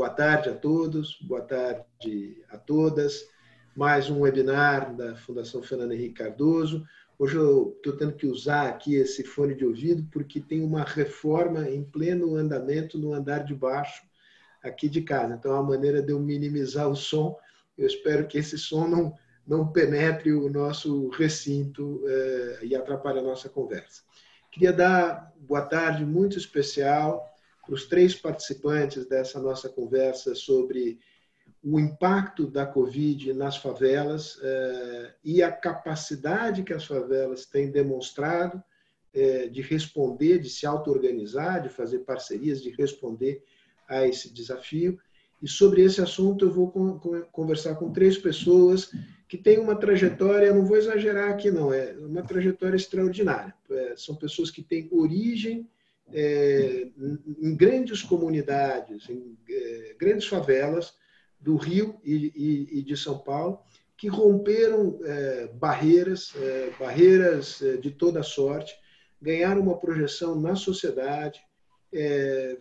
boa tarde a todos, boa tarde a todas. Mais um webinar da Fundação Fernando Henrique Cardoso. Hoje eu estou tendo que usar aqui esse fone de ouvido porque tem uma reforma em pleno andamento no andar de baixo aqui de casa. Então, é uma maneira de eu minimizar o som. Eu espero que esse som não, não penetre o nosso recinto eh, e atrapalhe a nossa conversa. Queria dar boa tarde muito especial para os três participantes dessa nossa conversa sobre o impacto da Covid nas favelas eh, e a capacidade que as favelas têm demonstrado eh, de responder, de se auto-organizar, de fazer parcerias, de responder a esse desafio. E sobre esse assunto eu vou conversar com três pessoas que têm uma trajetória, não vou exagerar aqui não, é uma trajetória extraordinária. É, são pessoas que têm origem é, em grandes comunidades, em é, grandes favelas do Rio e, e, e, de São Paulo, que romperam é, barreiras, é, barreiras é, de toda sorte, ganharam uma projeção na sociedade,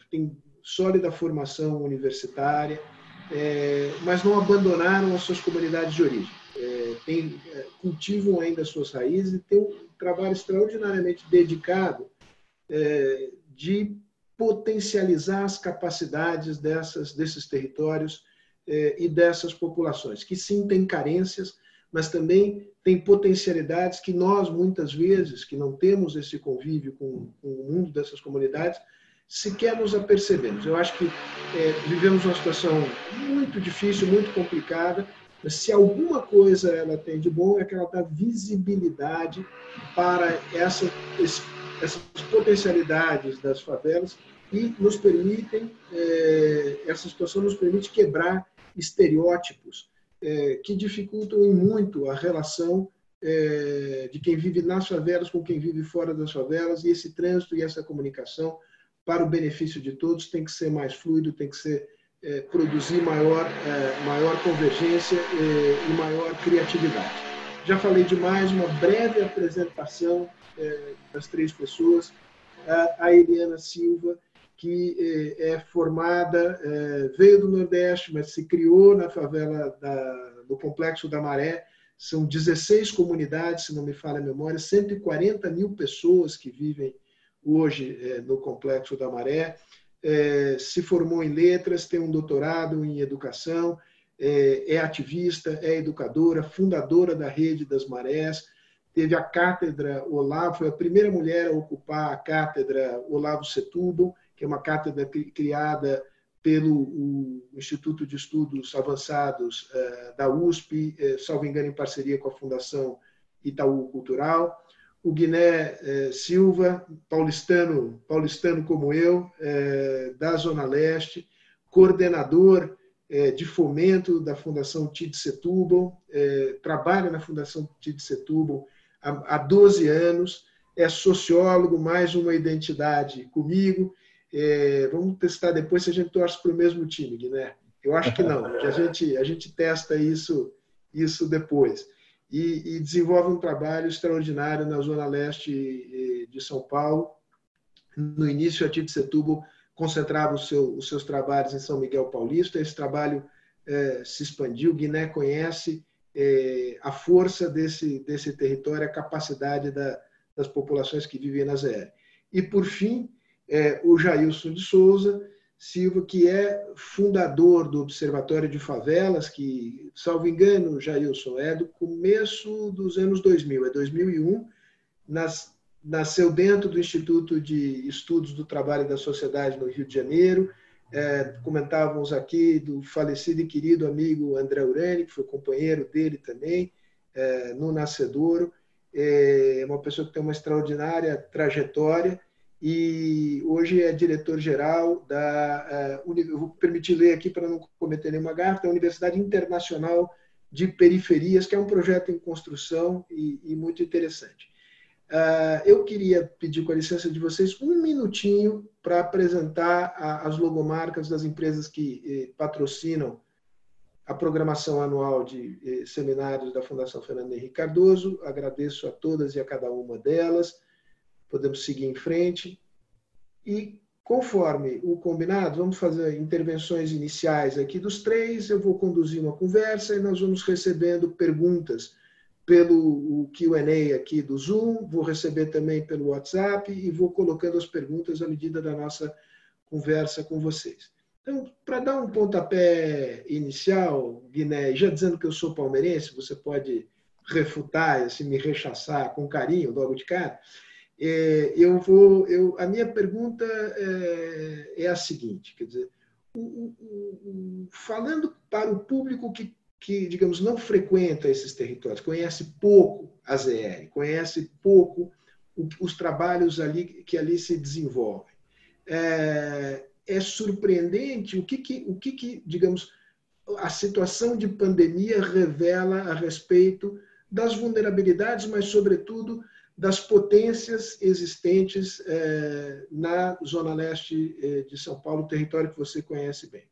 tem sólida formação universitária, é, mas não abandonaram as suas comunidades de origem. É, tem, é, cultivam ainda as suas raízes e têm um trabalho extraordinariamente dedicado é, de potencializar as capacidades dessas, desses territórios é, e dessas populações, que sim têm carências, mas também têm potencialidades que nós, muitas vezes, que não temos esse convívio com, com o mundo dessas comunidades, sequer nos apercebemos. Eu acho que é, vivemos uma situação muito difícil, muito complicada, mas se alguma coisa ela tem de bom é que ela dá visibilidade para essa, essas potencialidades das favelas e nos permitem, é, essa situação nos permite quebrar estereótipos é, que dificultam muito a relação é, de quem vive nas favelas com quem vive fora das favelas e esse trânsito e essa comunicação para o benefício de todos, tem que ser mais fluido, tem que ser é, produzir maior, é, maior convergência é, e maior criatividade. Já falei demais, uma breve apresentação é, das três pessoas. A, a Eliana Silva, que é, é formada, é, veio do Nordeste, mas se criou na favela da, do Complexo da Maré. São 16 comunidades, se não me falha a memória, 140 mil pessoas que vivem hoje é, no Complexo da Maré, é, se formou em letras, tem um doutorado em educação, é, é, ativista, é educadora, fundadora da Rede das Marés, teve a cátedra Olavo, foi a primeira mulher a ocupar a cátedra Olavo Setúbal, que é uma cátedra criada pelo Instituto de Estudos Avançados é, da USP, é, salvo engano, em parceria com a Fundação Itaú Cultural. O Guiné eh, Silva, paulistano, paulistano como eu, da Zona Leste, coordenador de fomento da Fundação Tid Setúbal, trabalha na Fundação Tid Setúbal há, há 12 anos, é sociólogo, mais uma identidade comigo. vamos testar depois se a gente torce para o mesmo time, Guiné. Eu acho que não, que a gente, a gente testa isso, isso depois e, e desenvolve um trabalho extraordinário na zona leste de São Paulo. No início, a Tite Setúbal concentrava seu, os seus trabalhos em São Miguel Paulista. Esse trabalho é, se expandiu. Guiné conhece é, a força desse, desse território, a capacidade da, das populações que vivem na ZR. E, por fim, é, o Jailson de Souza, Silva, que é fundador do Observatório de Favelas, que, salvo engano, Jailson, é do começo dos anos 2000, é 2001, nas, nasceu dentro do Instituto de Estudos do Trabalho e da Sociedade no Rio de Janeiro. É, comentávamos aqui do falecido e querido amigo André Urani, que foi companheiro dele também, é, no Nascedouro. É uma pessoa que tem uma extraordinária trajetória e hoje é diretor-geral da. Uh, eu vou permitir ler aqui para não cometer nenhuma gafa, da Universidade Internacional de Periferias, que é um projeto em construção e, e muito interessante. Uh, eu queria pedir, com a licença de vocês, um minutinho para apresentar as logomarcas das empresas que eh, patrocinam a programação anual de eh, seminários da Fundação Fernando Henrique Cardoso. Agradeço a todas e a cada uma delas podemos seguir em frente. E conforme o combinado, vamos fazer intervenções iniciais aqui dos três. Eu vou conduzir uma conversa e nós vamos recebendo perguntas pelo QA aqui do Zoom, vou receber também pelo WhatsApp e vou colocando as perguntas à medida da nossa conversa com vocês. Então, para dar um pontapé inicial, Guiné, já dizendo que eu sou palmeirense, você pode refutar, assim, me rechaçar com carinho logo de cara. É, eu vou, eu, a minha pergunta é, é a seguinte, quer dizer, o, o, o, falando para o público que, que, digamos, não frequenta esses territórios, conhece pouco a ZR, conhece pouco os trabalhos ali que ali se desenvolvem. É, é surpreendente o que, que, o que, que, digamos, a situação de pandemia revela a respeito das vulnerabilidades, mas, sobretudo, das potências existentes eh, na Zona Leste eh, de São Paulo, território que você conhece bem.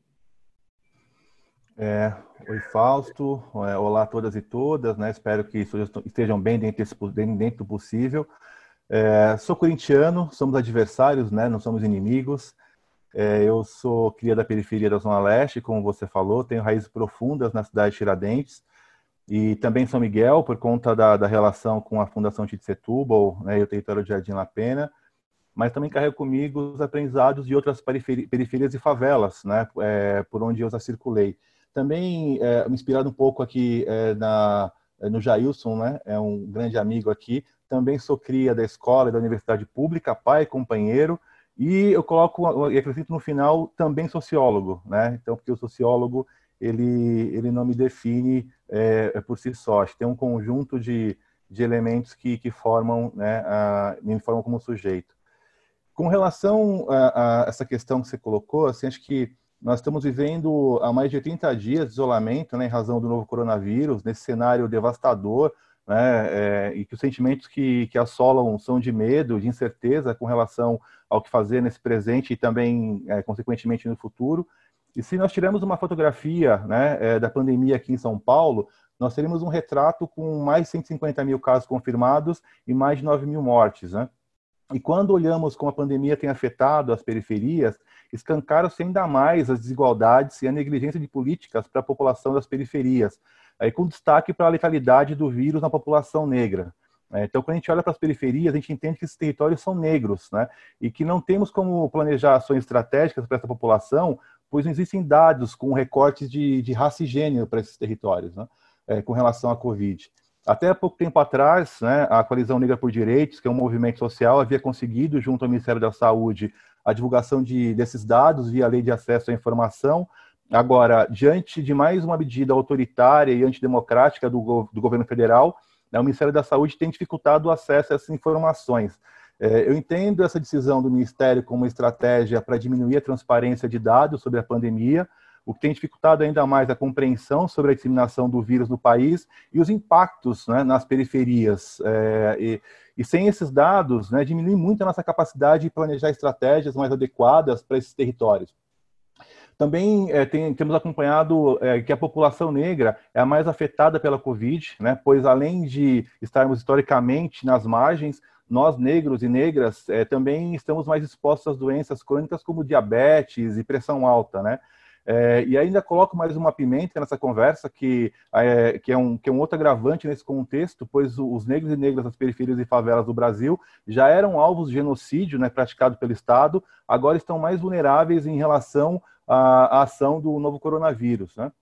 É, oi, Fausto. É, olá a todas e todas. Né? Espero que estejam bem dentro, dentro do possível. É, sou corintiano, somos adversários, né? não somos inimigos. É, eu sou cria da periferia da Zona Leste, como você falou, tenho raízes profundas na cidade de Tiradentes e também São Miguel, por conta da, da relação com a Fundação Tite Setúbal né, e o território de Jardim La Pena, mas também carrego comigo os aprendizados de outras periferias e favelas, né, é, por onde eu já circulei. Também é, inspirado um pouco aqui é, na, no Jailson, né, é um grande amigo aqui, também sou cria da escola e da universidade pública, pai, companheiro, e eu coloco e acrescento no final também sociólogo, né? Então, porque o sociólogo ele ele não me define é, é por si só, acho que tem um conjunto de, de elementos que, que formam, né, a, me formam como sujeito. Com relação a, a, essa questão que você colocou, assim, acho que nós estamos vivendo há mais de 80 dias de isolamento, né, em razão do novo coronavírus, nesse cenário devastador, né, é, e que os sentimentos que, que assolam são de medo, de incerteza com relação ao que fazer nesse presente e também, é, consequentemente, no futuro. E se nós tirarmos uma fotografia né, é, da pandemia aqui em São Paulo, nós teremos um retrato com mais de 150 mil casos confirmados e mais de 9 mil mortes. Né? E quando olhamos como a pandemia tem afetado as periferias, escancaram-se ainda mais as desigualdades e a negligência de políticas para a população das periferias, aí com destaque para a letalidade do vírus na população negra. É, então, quando a gente olha para as periferias, a gente entende que esses territórios são negros, né? E que não temos como planejar ações estratégicas para essa população, pois não existem dados com recortes de, de raça e gênero para esses territórios, né? É, com relação à Covid. Até pouco tempo atrás, né, a Coalizão Negra por Direitos, que é um movimento social, havia conseguido, junto ao Ministério da Saúde, a divulgação de, desses dados via Lei de Acesso à Informação, Agora, diante de mais uma medida autoritária e antidemocrática do, do governo federal, né, o Ministério da Saúde tem dificultado o acesso a essas informações. É, eu entendo essa decisão do Ministério como uma estratégia para diminuir a transparência de dados sobre a pandemia, o que tem dificultado ainda mais a compreensão sobre a disseminação do vírus no país e os impactos né, nas periferias. É, e, e, sem esses dados, né, diminui muito a nossa capacidade de planejar estratégias mais adequadas para esses territórios. Também é, tem, temos acompanhado é, que a população negra é a mais afetada pela Covid, né, pois além de estarmos historicamente nas margens, nós negros e negras é, também estamos mais expostos às doenças crônicas como diabetes e pressão alta, né? É, e ainda coloco mais uma pimenta nessa conversa, que é, que, é um, que é um outro agravante nesse contexto, pois os negros e negras das periferias e favelas do Brasil já eram alvos de genocídio né, praticado pelo Estado, agora estão mais vulneráveis em relação à, à ação do novo coronavírus. Né?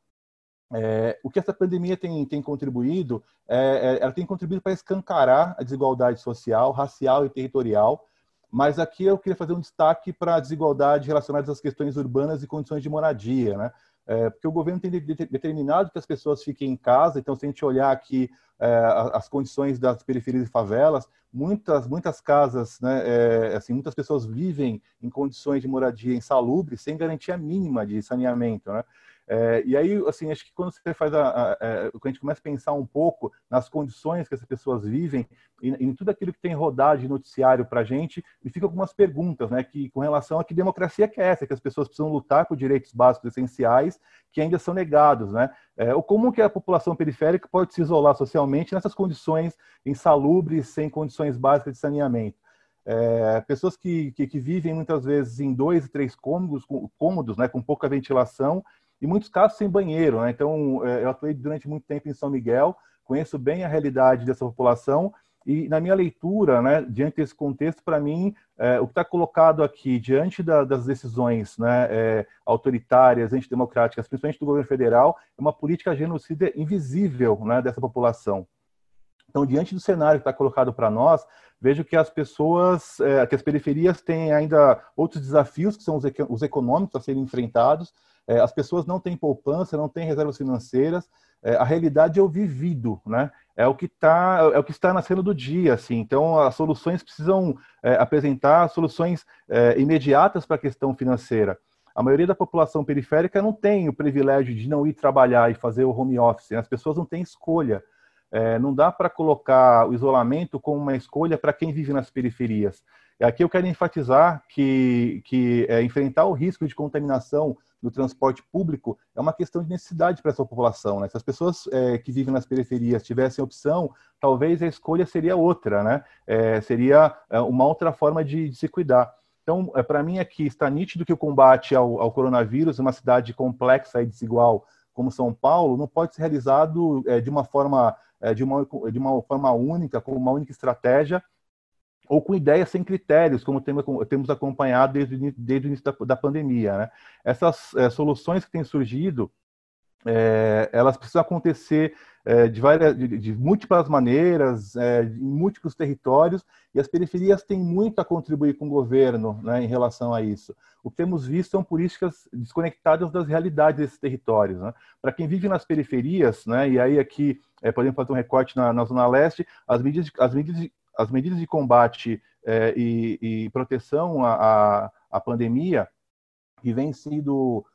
É, o que essa pandemia tem, tem contribuído, é, é ela tem contribuído para escancarar a desigualdade social, racial e territorial, mas aqui eu queria fazer um destaque para a desigualdade relacionada às questões urbanas e condições de moradia, né? É, porque o governo tem determinado que as pessoas fiquem em casa, então se a gente olhar aqui é, as condições das periferias e favelas, muitas muitas casas, né, é, assim, muitas pessoas vivem em condições de moradia insalubres sem garantia mínima de saneamento, né? É, e aí, assim, acho que quando você faz a, a, a, é, quando a gente começa a pensar um pouco nas condições que essas pessoas vivem, e, em tudo aquilo que tem rodado de noticiário para a gente, e fica algumas perguntas, né, que com relação a que democracia que é essa, que as pessoas precisam lutar por direitos básicos essenciais que ainda são negados, né? É, ou como que a população periférica pode se isolar socialmente nessas condições insalubres, sem condições básicas de saneamento? É, pessoas que, que, que, vivem muitas vezes em dois, três cômodos, cômodos, né, com pouca ventilação, e muitos casos sem banheiro. Né? Então, é, eu atuei durante muito tempo em São Miguel, conheço bem a realidade dessa população, e na minha leitura, né, diante desse contexto, para mim, é, o que está colocado aqui, diante da, das decisões né, é, autoritárias, antidemocráticas, principalmente do governo federal, é uma política genocida invisível né, dessa população. Então, diante do cenário que está colocado para nós, vejo que as pessoas, é, que as periferias têm ainda outros desafios, que são os, os econômicos a serem enfrentados. É, as pessoas não têm poupança, não têm reservas financeiras. É, a realidade é o vivido, né? É o que está, é o que está nascendo do dia, assim. Então, as soluções precisam é, apresentar soluções é, imediatas para a questão financeira. A maioria da população periférica não tem o privilégio de não ir trabalhar e fazer o home office. Né? As pessoas não têm escolha. É, não dá para colocar o isolamento como uma escolha para quem vive nas periferias. E aqui eu quero enfatizar que, que é, enfrentar o risco de contaminação no transporte público é uma questão de necessidade para essa população. Né? Se as pessoas é, que vivem nas periferias tivessem opção, talvez a escolha seria outra, né? É, seria é, uma outra forma de, de se cuidar. Então, é, para mim aqui está nítido que o combate ao, ao coronavírus, uma cidade complexa e desigual como São Paulo, não pode ser realizado é, de uma forma é, de, uma, de uma forma única, com uma única estratégia, ou com ideias sem critérios, como temos acompanhado desde, desde o início da, da pandemia. Né? Essas é, soluções que têm surgido, é, elas precisam acontecer é, de, várias, de, de, múltiplas maneiras, é, em múltiplos territórios, e as periferias têm muito a contribuir com o governo né, em relação a isso. O que temos visto são políticas desconectadas das realidades desses territórios. Né? Para quem vive nas periferias, né, e aí aqui é, podemos fazer um recorte na, na Zona Leste, as medidas, as medidas, as medidas de combate é, e, e, proteção à, à, pandemia que vêm sendo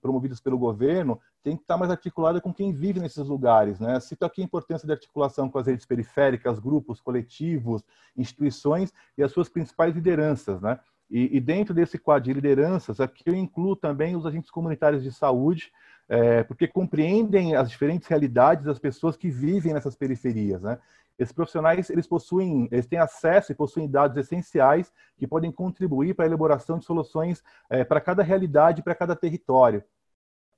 promovidas pelo governo tem que estar mais articulada com quem vive nesses lugares. Né? Cito aqui a importância da articulação com as redes periféricas, grupos, coletivos, instituições e as suas principais lideranças. Né? E, e dentro desse quadro de lideranças, aqui eu incluo também os agentes comunitários de saúde, é, porque compreendem as diferentes realidades das pessoas que vivem nessas periferias. Né? Esses profissionais, eles possuem, eles têm acesso e possuem dados essenciais que podem contribuir para a elaboração de soluções é, para cada realidade, para cada território.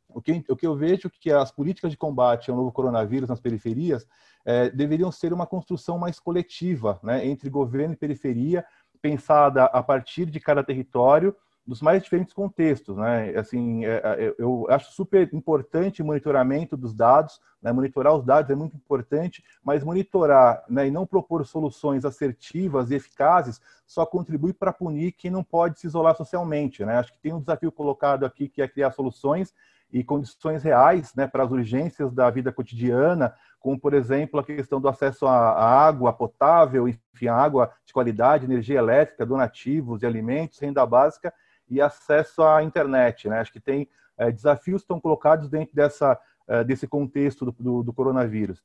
O que, o que eu vejo é que as políticas de combate ao novo coronavírus nas periferias é, deveriam ser uma construção mais coletiva, né, entre governo e periferia, pensada a partir de cada território dos mais diferentes contextos, né? Assim, é, é, eu acho super importante o monitoramento dos dados, né? monitorar os dados é muito importante, mas monitorar né? e não propor soluções assertivas e eficazes só contribui para punir quem não pode se isolar socialmente, né? Acho que tem um desafio colocado aqui que é criar soluções e condições reais né, para as urgências da vida cotidiana, como, por exemplo, a questão do acesso à água potável, enfim, água de qualidade, energia elétrica, donativos de alimentos, renda básica, e acesso à internet. Né? Acho que tem é, desafios que estão colocados dentro dessa, é, desse contexto do, do, do coronavírus.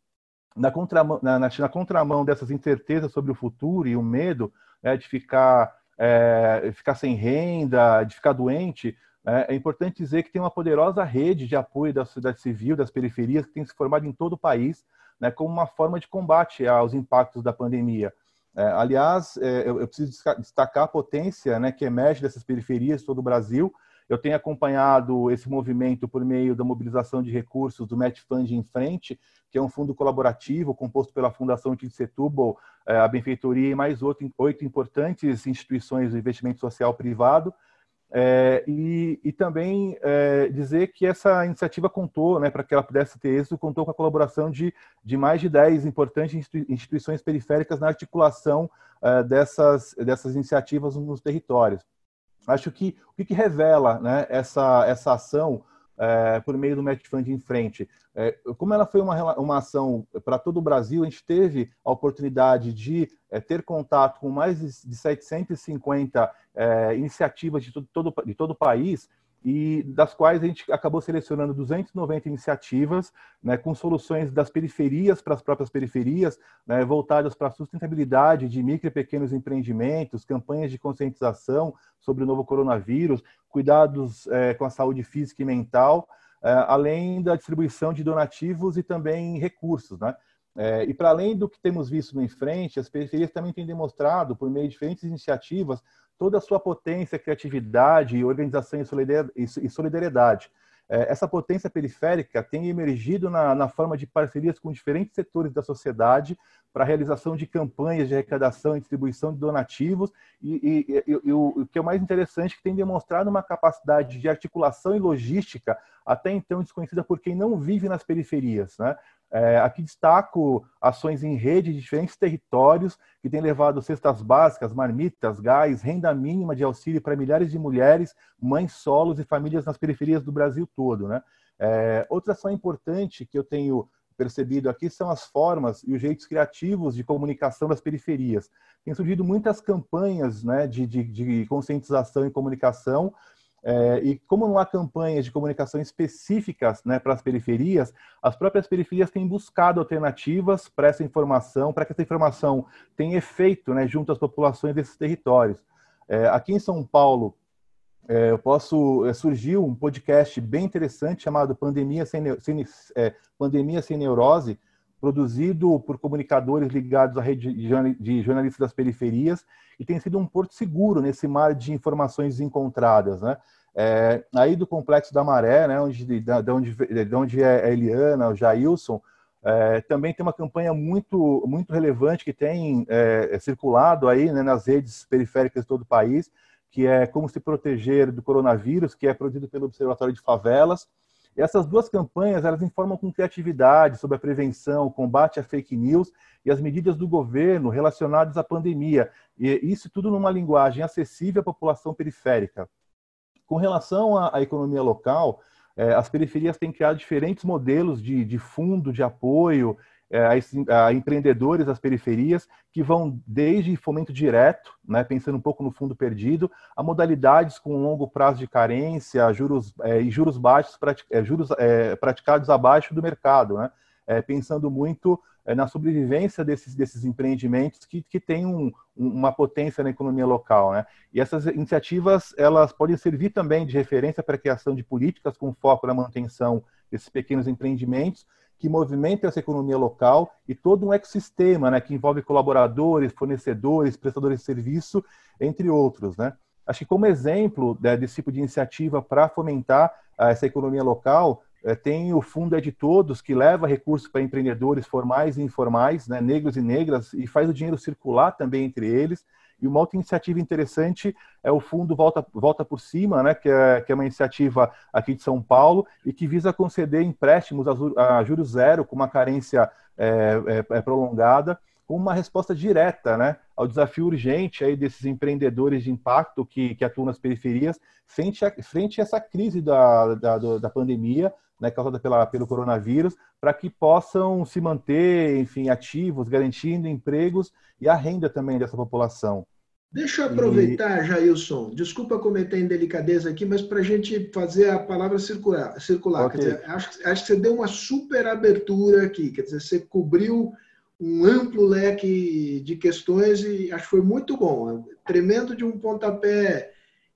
Na contramão, na, na, contramão dessas incertezas sobre o futuro e o medo né, de ficar, é, ficar sem renda, de ficar doente, é importante dizer que tem uma poderosa rede de apoio da sociedade civil, das periferias, que tem se formado em todo o país, né, como uma forma de combate aos impactos da pandemia. É, aliás, é, eu, eu, preciso destacar a potência né, que emerge dessas periferias de todo o Brasil. Eu tenho acompanhado esse movimento por meio da mobilização de recursos do Match Fund em Frente, que é um fundo colaborativo composto pela Fundação de Setúbal, é, a Benfeitoria e mais oito, oito importantes instituições do investimento social privado, é, e, e, também é, dizer que essa iniciativa contou, né, para que ela pudesse ter êxito, contou com a colaboração de, de mais de 10 importantes instituições periféricas na articulação é, dessas, dessas iniciativas nos territórios. Acho que o que, que revela né, essa, essa ação é, por meio do Match Fund em frente. É, como ela foi uma, uma ação para todo o Brasil, a gente teve a oportunidade de é, ter contato com mais de 750 é, iniciativas de todo, de todo o país, e das quais a gente acabou selecionando 290 iniciativas né, com soluções das periferias para as próprias periferias, né, voltadas para a sustentabilidade de micro e pequenos empreendimentos, campanhas de conscientização sobre o novo coronavírus, cuidados é, com a saúde física e mental, é, além da distribuição de donativos e também recursos. Né? É, e para além do que temos visto no em frente, as periferias também têm demonstrado, por meio de diferentes iniciativas, toda a sua potência, criatividade, organização e solidariedade. É, essa potência periférica tem emergido na, na, forma de parcerias com diferentes setores da sociedade para a realização de campanhas de arrecadação e distribuição de donativos e, e, e, e o, o, que é mais interessante é que tem demonstrado uma capacidade de articulação e logística até então desconhecida por quem não vive nas periferias. Né? É, aqui destaco ações em rede de diferentes territórios que têm levado cestas básicas, marmitas, gás, renda mínima de auxílio para milhares de mulheres, mães solos e famílias nas periferias do Brasil todo. Né? É, outra ação importante que eu tenho percebido aqui são as formas e os jeitos criativos de comunicação das periferias. Tem surgido muitas campanhas né, de, de, de conscientização e comunicação é, e como não há campanhas de comunicação específicas né, para as periferias, as próprias periferias têm buscado alternativas para essa informação, para que essa informação tenha efeito né, junto às populações desses territórios. É, aqui em São Paulo, é, eu posso é, surgiu um podcast bem interessante chamado Pandemia sem, sem é, Pandemia sem Neurose, produzido por comunicadores ligados à rede de jornalistas das periferias e tem sido um porto seguro nesse mar de informações encontradas, né? É, aí do Complexo da Maré, né, onde, de, de onde, de onde é a Eliana, o Jailson, é, também tem uma campanha muito, muito relevante que tem é, circulado aí né, nas redes periféricas de todo o país, que é Como se proteger do coronavírus, que é produzido pelo Observatório de Favelas, essas duas campanhas, elas informam com criatividade sobre a prevenção, combate à fake news e as medidas do governo relacionadas à pandemia. E isso tudo numa linguagem acessível à população periférica. Com relação à, à economia local, eh, as periferias têm criado diferentes modelos de, de fundo de apoio a, a, empreendedores das periferias que vão desde fomento direto, né, pensando um pouco no fundo perdido, a modalidades com longo prazo de carência, juros é, e juros baixos, é, juros é, praticados abaixo do mercado, né, é, pensando muito é, na sobrevivência desses, desses empreendimentos que, que têm um, uma potência na economia local. Né? E essas iniciativas elas podem servir também de referência para a criação de políticas com foco na manutenção desses pequenos empreendimentos que movimenta essa economia local e todo um ecossistema, né, que envolve colaboradores, fornecedores, prestadores de serviço, entre outros, né. Acho que como exemplo né, desse tipo de iniciativa para fomentar uh, essa economia local, uh, tem o Fundo é de Todos, que leva recursos para empreendedores formais e informais, né, negros e negras, e faz o dinheiro circular também entre eles. E uma outra iniciativa interessante é o Fundo Volta, Volta por Cima, né, que, é, que é uma iniciativa aqui de São Paulo e que visa conceder empréstimos a, a juros zero com uma carência é, é, é, prolongada, com uma resposta direta né, ao desafio urgente aí desses empreendedores de impacto que, que atuam nas periferias frente a, frente a essa crise da, da, da pandemia né, causada pela, pelo coronavírus, para que possam se manter, enfim, ativos, garantindo empregos e a renda também dessa população. Deixa eu aproveitar, e... Jailson, desculpa comentar em delicadeza aqui, mas para a gente fazer a palavra circular. circular. Okay. Dizer, acho, acho que você deu uma super abertura aqui, quer dizer, você cobriu um amplo leque de questões e acho que foi muito bom. Tremendo de um pontapé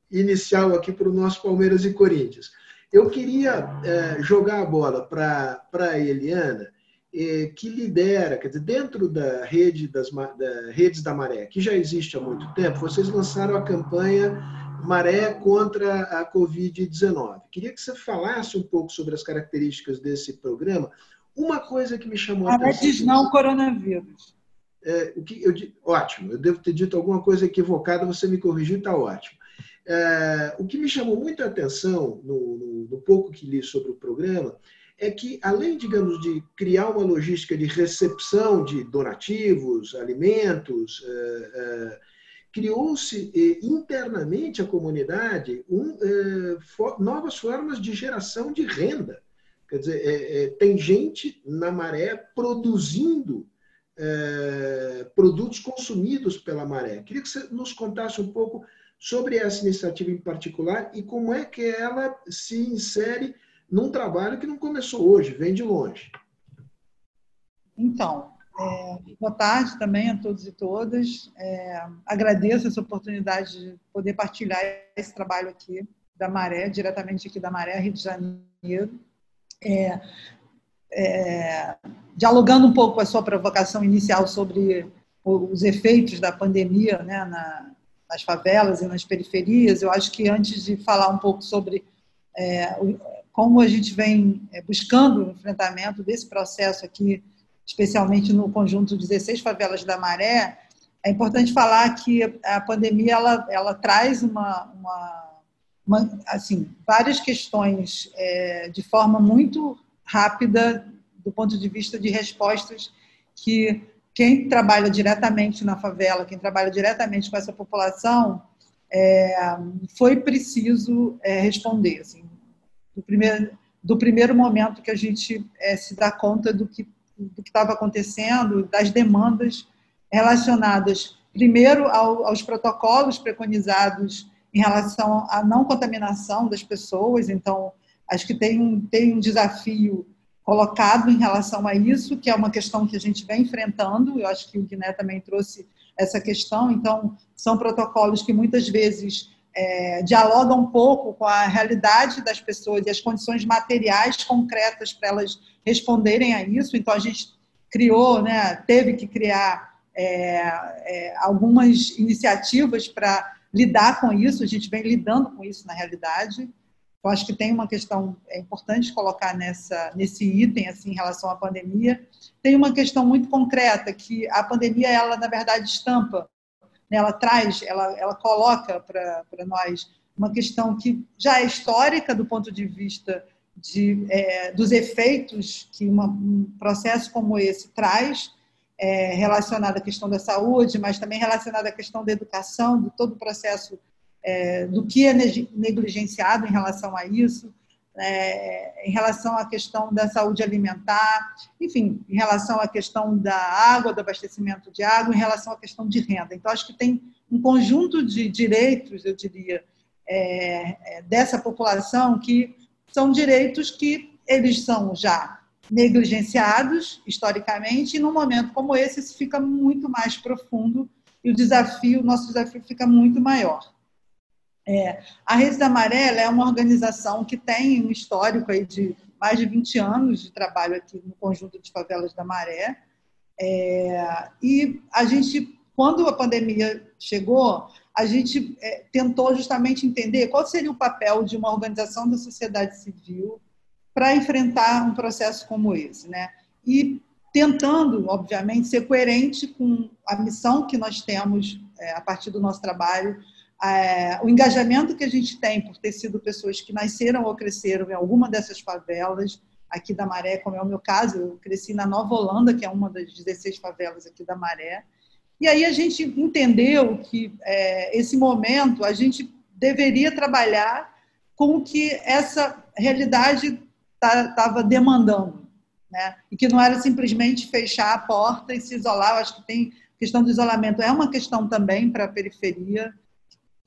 inicial aqui para o nosso Palmeiras e Corinthians. Eu queria é, jogar a bola para a Eliana, é, que lidera, quer dizer, dentro da rede das da redes da Maré, que já existe há muito tempo, vocês lançaram a campanha Maré contra a Covid-19. Queria que você falasse um pouco sobre as características desse programa. Uma coisa que me chamou a atenção. diz não coronavírus. É, o que eu, ótimo, eu devo ter dito alguma coisa equivocada, você me corrigiu, está ótimo. É, o que me chamou muito a atenção no, no, no, pouco que li sobre o programa é que, além, digamos, de criar uma logística de recepção de donativos, alimentos, é, é, criou-se é, internamente a comunidade um, é, for, novas formas de geração de renda. Quer dizer, tem gente na maré produzindo produtos consumidos pela maré. Queria que você nos contasse um pouco sobre essa iniciativa em particular e como é que ela se insere num trabalho que não começou hoje, vem de longe. Então, é, boa tarde também a todos e todas. É, agradeço essa oportunidade de poder partilhar esse trabalho aqui da Maré, diretamente aqui da Maré, Rio de Janeiro. É, é, dialogando um pouco com a sua provocação inicial sobre os efeitos da pandemia né, na, nas favelas e nas periferias, eu acho que antes de falar um pouco sobre é, como a gente vem é, buscando o enfrentamento desse processo aqui, especialmente no conjunto 16 favelas da Maré, é importante falar que a pandemia ela, ela traz uma, uma, uma assim várias questões é, de forma muito rápida do ponto de vista de respostas que quem trabalha diretamente na favela, quem trabalha diretamente com essa população, é, foi preciso é, responder. Assim, do, primeiro, do primeiro momento que a gente é, se dá conta do que do que estava acontecendo, das demandas relacionadas, primeiro, ao, aos protocolos preconizados em relação à não contaminação das pessoas. Então, acho que tem tem um desafio colocado em relação a isso, que é uma questão que a gente vem enfrentando. Eu acho que o Guiné também trouxe essa questão. Então, são protocolos que muitas vezes é, dialogam um pouco com a realidade das pessoas e as condições materiais concretas para elas responderem a isso. Então, a gente criou, né, teve que criar é, é, algumas iniciativas para lidar com isso. A gente vem lidando com isso na realidade. Eu acho que tem uma questão é importante colocar nessa nesse item assim em relação à pandemia. Tem uma questão muito concreta que a pandemia ela na verdade estampa, né? ela traz, ela ela coloca para nós uma questão que já é histórica do ponto de vista de, é, dos efeitos que uma, um processo como esse traz, é, relacionado à questão da saúde, mas também relacionado à questão da educação, de todo o processo é, do que é negligenciado em relação a isso, é, em relação à questão da saúde alimentar, enfim, em relação à questão da água, do abastecimento de água, em relação à questão de renda. Então, acho que tem um conjunto de direitos, eu diria, é, é dessa população que são direitos que eles são já negligenciados historicamente, e num momento como esse, isso fica muito mais profundo e o desafio, o nosso desafio fica muito maior. É, a Rede Amarela é uma organização que tem um histórico aí de mais de 20 anos de trabalho aqui no conjunto de favelas da Maré. É, e a gente, quando a pandemia chegou, a gente é, tentou justamente entender qual seria o papel de uma organização da sociedade civil para enfrentar um processo como esse, né? E tentando, obviamente, ser coerente com a missão que nós temos é, a partir do nosso trabalho é, o engajamento que a gente tem por ter sido pessoas que nasceram ou cresceram em alguma dessas favelas aqui da Maré, como é o meu caso, eu cresci na Nova Holanda, que é uma das 16 favelas aqui da Maré. E aí a gente entendeu que é, esse momento a gente deveria trabalhar com o que essa realidade estava tá, demandando, né? E que não era simplesmente fechar a porta e se isolar. Eu acho que tem questão do isolamento é uma questão também para a periferia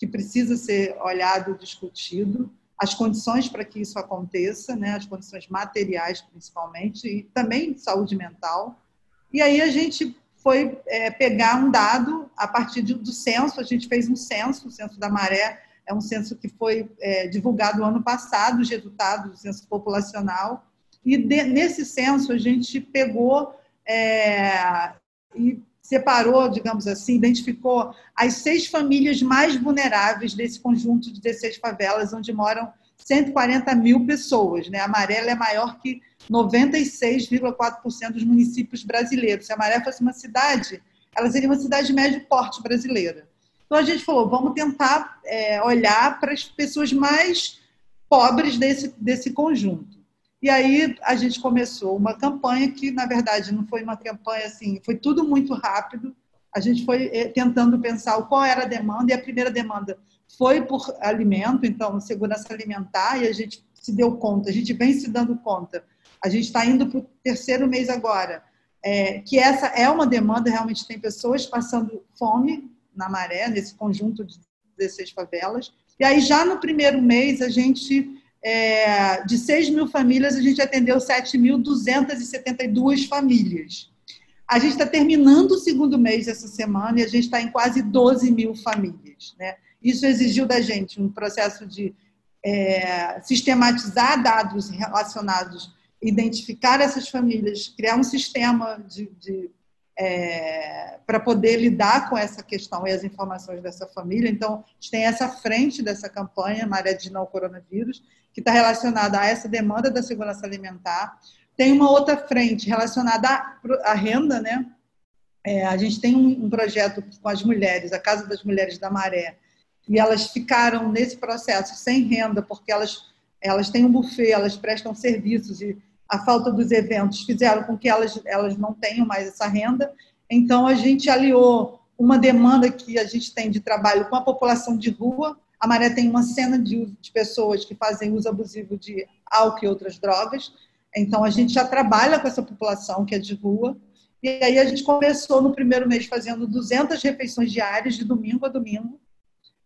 que precisa ser olhado discutido, as condições para que isso aconteça, né, as condições materiais principalmente, e também saúde mental. E aí a gente foi é, pegar um dado a partir de, do censo, a gente fez um censo, o censo da maré é um censo que foi é, divulgado ano passado, os resultados do censo populacional, e de, nesse censo a gente pegou é, e separou, digamos assim, identificou as seis famílias mais vulneráveis desse conjunto de 16 favelas, onde moram 140 mil pessoas. Né? A Amarela é maior que 96,4% dos municípios brasileiros. Se a Maré fosse uma cidade, ela seria uma cidade de médio porte brasileira. Então a gente falou, vamos tentar é, olhar para as pessoas mais pobres desse, desse conjunto. E aí a gente começou uma campanha que, na verdade, não foi uma campanha assim, foi tudo muito rápido. A gente foi eh, tentando pensar qual era a demanda, e a primeira demanda foi por alimento, então, segurança alimentar, e a gente se deu conta, a gente vem se dando conta. A gente está indo para o terceiro mês agora, é, que essa é uma demanda, realmente tem pessoas passando fome na maré, nesse conjunto de 16 favelas. E aí, já no primeiro mês, a gente é, de 6 mil famílias, a gente atendeu 7.272 famílias. A gente está terminando o segundo mês essa semana e a gente está em quase 12 mil famílias. Né? Isso exigiu da gente um processo de é, sistematizar dados relacionados identificar essas famílias, criar um sistema de, de é, para poder lidar com essa questão e as informações dessa família. Então, a gente tem essa frente dessa campanha, Maré de Não Coronavírus, que está relacionada a essa demanda da segurança alimentar. Tem uma outra frente relacionada à, renda, né? É, a gente tem um, um, projeto com as mulheres, a Casa das Mulheres da Maré, e elas ficaram nesse processo sem renda, porque elas, elas têm um buffet, elas prestam serviços, e a falta dos eventos fizeram com que elas, elas não tenham mais essa renda. Então, a gente aliou uma demanda que a gente tem de trabalho com a população de rua. A Maré tem uma cena de, de pessoas que fazem uso abusivo de álcool e outras drogas. Então, a gente já trabalha com essa população que é de rua. E aí a gente começou no primeiro mês fazendo 200 refeições diárias, de domingo a domingo.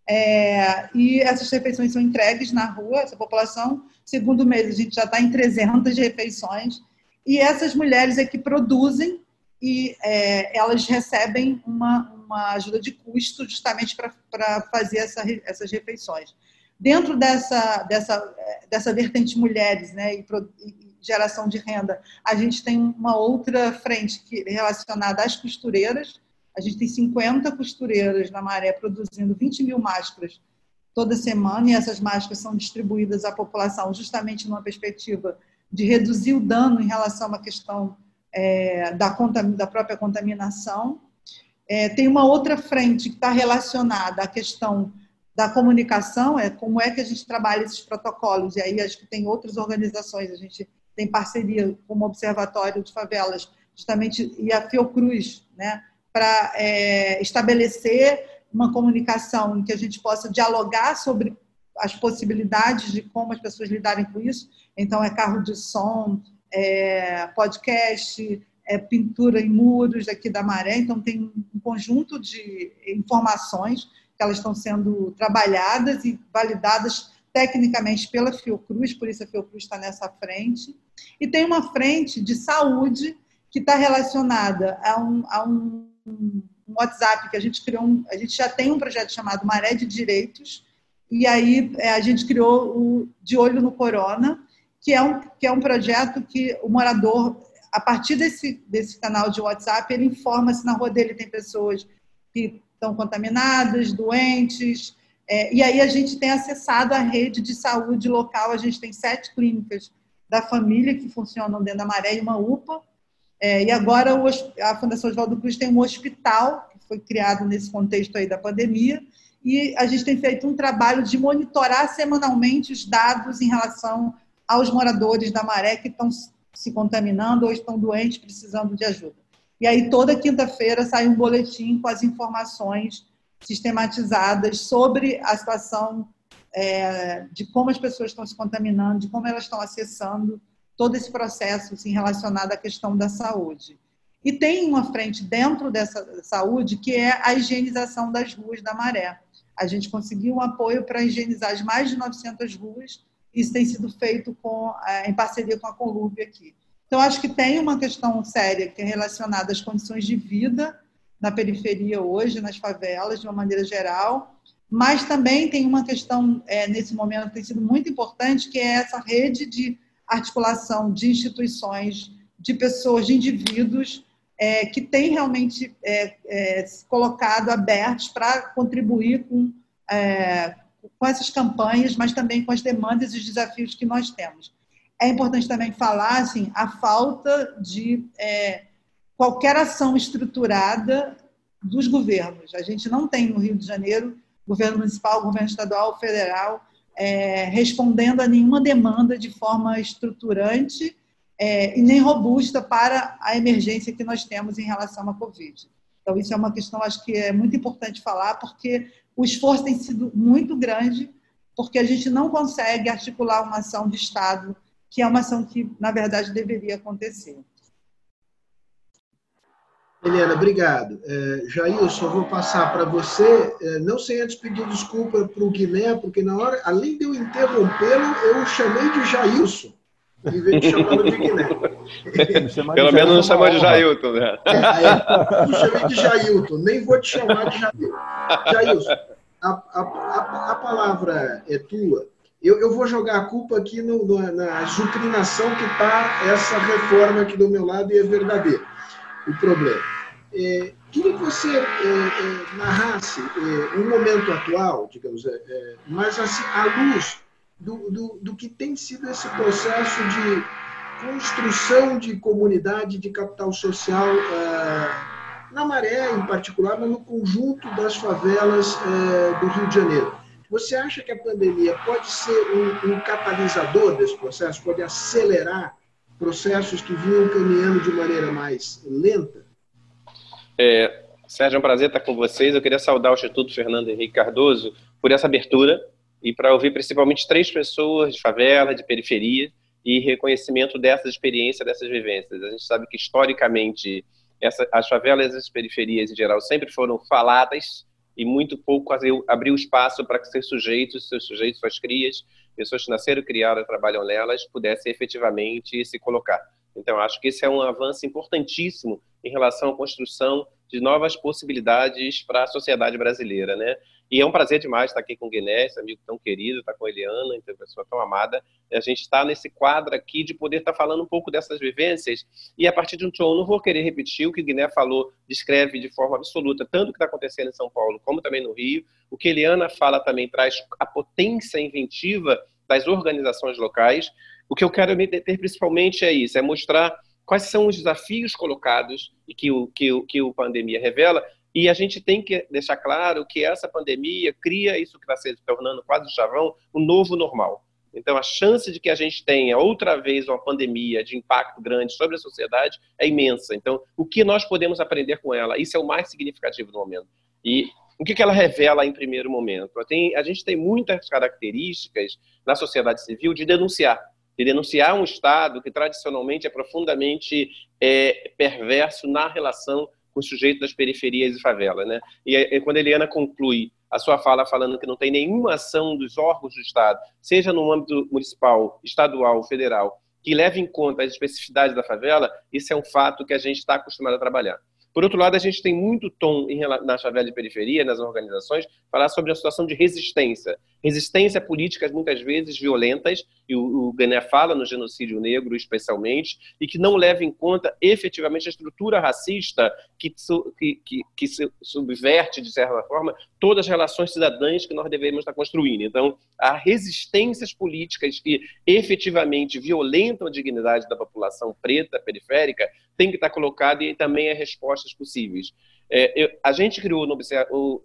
É, e essas refeições são entregues na rua, essa população. Segundo mês, a gente já está em 300 refeições. E essas mulheres é que produzem e é, elas recebem uma, uma ajuda de custo justamente para fazer essa, essas refeições. Dentro dessa, dessa, dessa vertente mulheres né, e, e geração de renda, a gente tem uma outra frente que relacionada às costureiras. A gente tem 50 costureiras na Maré produzindo 20 mil máscaras toda semana, e essas máscaras são distribuídas à população justamente numa perspectiva de reduzir o dano em relação uma questão é, da, da, própria contaminação. É, tem uma outra frente que está relacionada à questão da comunicação, é como é que a gente trabalha esses protocolos, e aí acho que tem outras organizações, a gente tem parceria com o Observatório de Favelas, justamente, e a Fiocruz, né, para é, estabelecer uma comunicação em que a gente possa dialogar sobre as possibilidades de como as pessoas lidarem com isso. Então, é carro de som, é podcast, é pintura em muros aqui da Maré. Então, tem um conjunto de informações que elas estão sendo trabalhadas e validadas tecnicamente pela Fiocruz, por isso a Fiocruz está nessa frente. E tem uma frente de saúde que está relacionada a um, a um, um, WhatsApp que a gente criou. Um, a gente já tem um projeto chamado Maré de Direitos, e aí é, a gente criou o De Olho no Corona, que é um, que é um projeto que o morador, a partir desse, desse canal de WhatsApp, ele informa se na rua dele tem pessoas que estão contaminadas, doentes, é, e aí a gente tem acessado a rede de saúde local, a gente tem sete clínicas da família que funcionam dentro da Maré e uma UPA, é, e agora o, a Fundação Oswaldo Cruz tem um hospital, que foi criado nesse contexto aí da pandemia, e a gente tem feito um trabalho de monitorar semanalmente os dados em relação aos moradores da Maré que estão se contaminando ou estão doentes, precisando de ajuda. E aí, toda quinta-feira, sai um boletim com as informações sistematizadas sobre a situação é, de como as pessoas estão se contaminando, de como elas estão acessando todo esse processo assim, relacionado à questão da saúde. E tem uma frente dentro dessa saúde que é a higienização das ruas da Maré. A gente conseguiu um apoio para higienizar as mais de 900 ruas, isso tem sido feito com, é, em parceria com a Colúbia aqui. Então, acho que tem uma questão séria que é relacionada às condições de vida na periferia hoje, nas favelas, de uma maneira geral, mas também tem uma questão, é, nesse momento, que tem sido muito importante, que é essa rede de articulação de instituições, de pessoas, de indivíduos, é, que têm realmente é, é se colocado abertos para contribuir com, com essas campanhas, mas também com as demandas e os desafios que nós temos. É importante também falar assim, a falta de é, qualquer ação estruturada dos governos. A gente não tem no Rio de Janeiro governo municipal, governo estadual, federal, é, respondendo a nenhuma demanda de forma estruturante é, e nem robusta para a emergência que nós temos em relação à Covid. Então, isso é uma questão, acho que é muito importante falar, porque o esforço tem sido muito grande, porque a gente não consegue articular uma ação de Estado, que é uma ação que, na verdade, deveria acontecer. Helena, obrigado. É, Jailson, vou passar para você, é, não sem antes pedir desculpa para o Guiné, porque na hora, além de eu interrompê-lo, eu o chamei de Jailson, em vez de chamá-lo de Guiné. Pelo menos não chamou de Jailton, né? É, é, eu chamei de Jailton, nem vou te chamar de Jailton. Jailson, a, a, a, a palavra é tua. eu, eu vou jogar a culpa aqui no, no, na azucrinação que está essa reforma aqui do meu lado e é verdadeiro o problema. É, queria que você é, é, narrasse é, um momento atual, digamos, é, é, mas assim, à luz do, do, do, que tem sido esse processo de construção de comunidade, de capital social na Maré, em particular, mas no conjunto das favelas do Rio de Janeiro. Você acha que a pandemia pode ser um, um catalisador desse processo, pode acelerar processos que vinham caminhando de maneira mais lenta? É, Sérgio, é um prazer estar com vocês. Eu queria saudar o Instituto Fernando Henrique Cardoso por essa abertura e para ouvir principalmente três pessoas de favela, de periferia e reconhecimento dessas experiências, dessas vivências. A gente sabe que historicamente essa, as favelas e as periferias em geral sempre foram faladas e muito pouco abriu espaço para que seus sujeitos, seus sujeitos, suas crias, pessoas que nasceram, criaram, trabalham nelas, pudessem efetivamente se colocar. Então, acho que esse é um avanço importantíssimo em relação à construção de novas possibilidades para a sociedade brasileira, né? E é um prazer demais estar aqui com o Guiné, esse amigo tão querido, estar com a Eliana, então, pessoa tão amada. A gente está nesse quadro aqui de poder estar falando um pouco dessas vivências e a partir de um tom, não vou querer repetir o que o Guiné falou, descreve de forma absoluta tanto o que está acontecendo em São Paulo como também no Rio. O que a Eliana fala também traz a potência inventiva das organizações locais. O que eu quero me deter principalmente é isso, é mostrar quais são os desafios colocados e que o que o, que o pandemia revela. E a gente tem que deixar claro que essa pandemia cria isso que está se tornando quase chavão, um novo normal. Então, a chance de que a gente tenha outra vez uma pandemia de impacto grande sobre a sociedade é imensa. Então, o que nós podemos aprender com ela? Isso é o mais significativo do momento. E o que, ela revela em primeiro momento? A gente tem muitas características na sociedade civil de denunciar de denunciar um Estado que tradicionalmente é profundamente é, perverso na relação com o sujeito das periferias e favelas. Né? E, e quando a Eliana conclui a sua fala falando que não tem nenhuma ação dos órgãos do Estado, seja no âmbito municipal, estadual, federal, que leve em conta as especificidades da favela, isso é um fato que a gente está acostumado a trabalhar. Por outro lado, a gente tem muito tom na favela de periferia, nas organizações, falar sobre a situação de resistência. Resistência a políticas muitas vezes violentas, e o, o Gané fala no genocídio negro especialmente, e que não leva em conta efetivamente a estrutura racista que, que, que, que subverte, de certa forma, todas as relações cidadãs que nós devemos estar construindo. Então, há resistências políticas que efetivamente violentam a dignidade da população preta, periférica, tem que estar colocada e também as respostas possíveis. É, eu, a gente criou, no,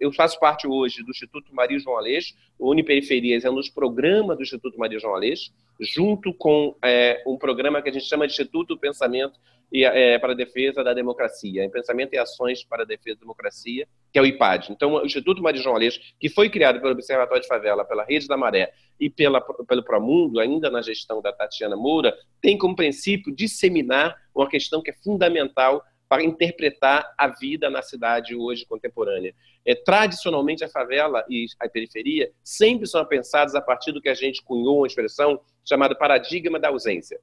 eu faço parte hoje do Instituto Maria João Aleixo, o Uniperiferias é um dos programas do Instituto Maria João Aleixo, junto com é, um programa que a gente chama de Instituto Pensamento e, é, para a Defesa da Democracia, Pensamento e Ações para a Defesa da Democracia, que é o IPAD. Então, o Instituto Maria João Aleixo, que foi criado pelo Observatório de Favela, pela Rede da Maré e pela, pelo Promundo, ainda na gestão da Tatiana Moura, tem como princípio disseminar uma questão que é fundamental para interpretar a vida na cidade hoje contemporânea. É, tradicionalmente, a favela e a periferia sempre são pensadas a partir do que a gente cunhou uma expressão chamada paradigma da ausência.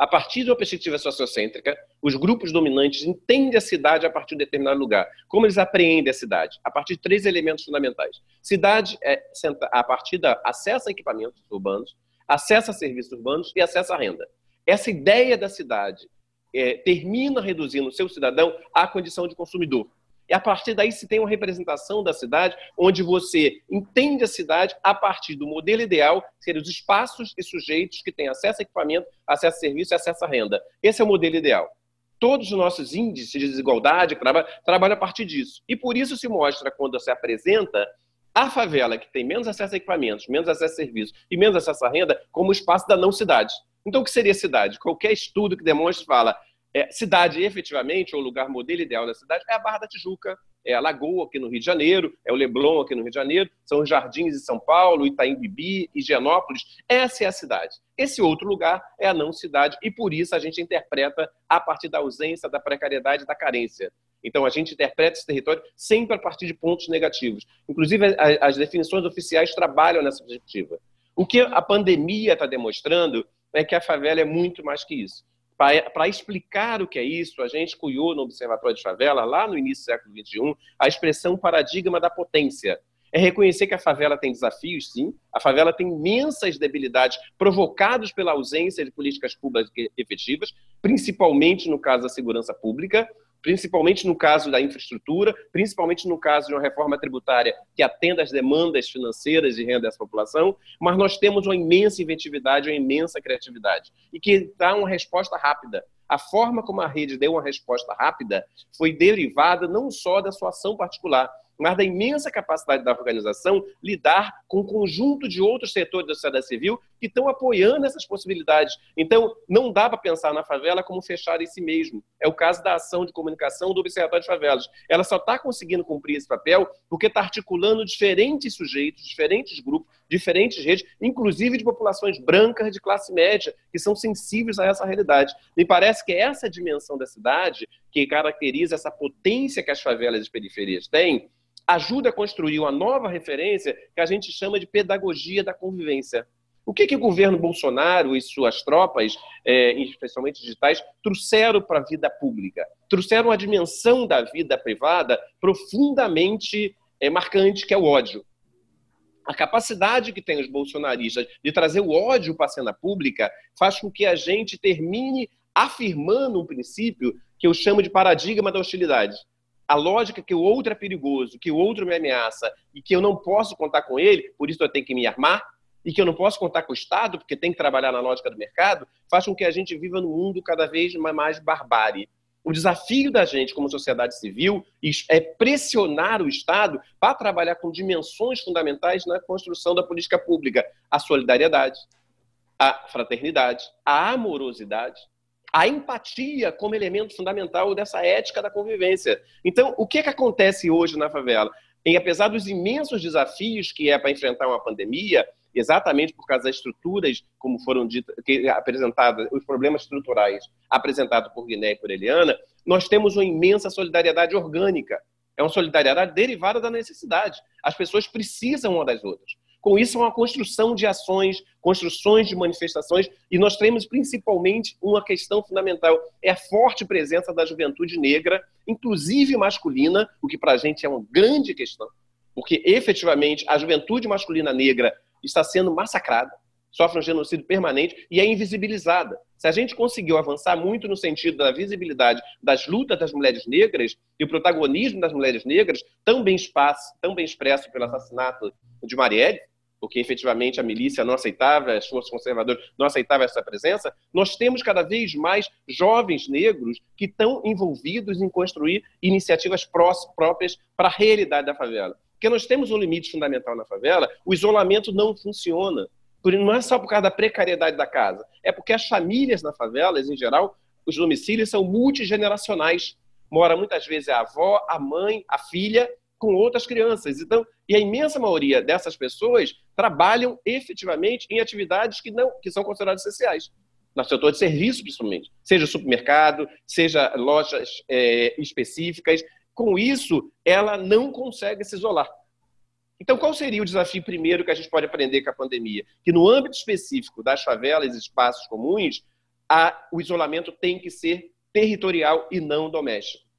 A partir de uma perspectiva sociocêntrica, os grupos dominantes entendem a cidade a partir de um determinado lugar. Como eles apreendem a cidade? A partir de três elementos fundamentais. Cidade é a partir da acesso a equipamentos urbanos, acesso a serviços urbanos e acesso à renda. Essa ideia da cidade é, termina reduzindo o seu cidadão à condição de consumidor. E a partir daí se tem uma representação da cidade, onde você entende a cidade a partir do modelo ideal, que seriam os espaços e sujeitos que têm acesso a equipamento, acesso a serviço e acesso à renda. Esse é o modelo ideal. Todos os nossos índices de desigualdade trabalham, trabalham a partir disso. E por isso se mostra, quando se apresenta a favela, que tem menos acesso a equipamentos, menos acesso a serviços e menos acesso à renda, como o espaço da não cidade. Então, o que seria cidade? Qualquer estudo que demonstre fala é, cidade, efetivamente, ou lugar modelo ideal da cidade, é a Barra da Tijuca, é a Lagoa, aqui no Rio de Janeiro, é o Leblon, aqui no Rio de Janeiro, são os Jardins de São Paulo, Itaim Bibi, Higienópolis. Essa é a cidade. Esse outro lugar é a não cidade, e por isso a gente interpreta a partir da ausência, da precariedade, da carência. Então, a gente interpreta esse território sempre a partir de pontos negativos. Inclusive, as definições oficiais trabalham nessa perspectiva. O que a pandemia está demonstrando é que a favela é muito mais que isso. Para explicar o que é isso, a gente cunhou no Observatório de Favela, lá no início do século XXI, a expressão paradigma da potência. é reconhecer que a favela tem desafios, sim. A favela tem imensas debilidades provocadas pela ausência de políticas públicas efetivas, principalmente no caso da segurança pública, principalmente no caso da infraestrutura, principalmente no caso de uma reforma tributária que atenda às demandas financeiras e renda dessa população, mas nós temos uma imensa inventividade, uma imensa criatividade e que dá uma resposta rápida. A forma como a rede deu uma resposta rápida foi derivada não só da sua ação particular, mas da imensa capacidade da organização lidar com um conjunto de outros setores da sociedade civil que estão apoiando essas possibilidades. Então, não dá para pensar na favela como fechar em si mesmo. É o caso da ação de comunicação do Observatório de Favelas. Ela só está conseguindo cumprir esse papel porque está articulando diferentes sujeitos, diferentes grupos, diferentes redes, inclusive de populações brancas de classe média, que são sensíveis a essa realidade. Me parece que essa dimensão da cidade, que caracteriza essa potência que as favelas e periferias têm, ajuda a construir uma nova referência que a gente chama de pedagogia da convivência. O que, que o governo Bolsonaro e suas tropas, é, especialmente digitais, trouxeram para a vida pública? Trouxeram uma dimensão da vida privada profundamente é, marcante, que é o ódio. A capacidade que tem os bolsonaristas de trazer o ódio para a cena pública faz com que a gente termine afirmando um princípio que eu chamo de paradigma da hostilidade a lógica que o outro é perigoso, que o outro me ameaça e que eu não posso contar com ele, por isso eu tenho que me armar, e que eu não posso contar com o Estado, porque tem que trabalhar na lógica do mercado, faz com que a gente viva num mundo cada vez mais barbárie. O desafio da gente, como sociedade civil, é pressionar o Estado para trabalhar com dimensões fundamentais na construção da política pública: a solidariedade, a fraternidade, a amorosidade, a empatia como elemento fundamental dessa ética da convivência. Então, o que, é que acontece hoje na favela? E apesar dos imensos desafios que é para enfrentar uma pandemia, exatamente por causa das estruturas, como foram apresentadas, os problemas estruturais apresentados por Guiné e por Eliana, nós temos uma imensa solidariedade orgânica. É uma solidariedade derivada da necessidade. As pessoas precisam uma das outras. Com isso, é uma construção de ações, construções de manifestações, e nós temos principalmente uma questão fundamental: é a forte presença da juventude negra, inclusive masculina, o que para a gente é uma grande questão, porque efetivamente a juventude masculina negra está sendo massacrada, sofre um genocídio permanente e é invisibilizada. Se a gente conseguiu avançar muito no sentido da visibilidade das lutas das mulheres negras e o protagonismo das mulheres negras, tão bem, espaço, tão bem expresso pelo assassinato de Marielle, porque efetivamente a milícia não aceitava, as forças conservadoras não aceitavam essa presença, nós temos cada vez mais jovens negros que estão envolvidos em construir iniciativas próprias para a realidade da favela. Porque nós temos um limite fundamental na favela, o isolamento não funciona. Não é só por causa da precariedade da casa, é porque as famílias na favelas, em geral, os domicílios são multigeneracionais. Mora muitas vezes a avó, a mãe, a filha com outras crianças. Então, e a imensa maioria dessas pessoas trabalham efetivamente em atividades que não que são consideradas essenciais no setor de serviço, principalmente, seja supermercado, seja lojas é, específicas. Com isso, ela não consegue se isolar. Então, qual seria o desafio primeiro que a gente pode aprender com a pandemia? Que no âmbito específico das favelas e espaços comuns, a, o isolamento tem que ser territorial e não doméstico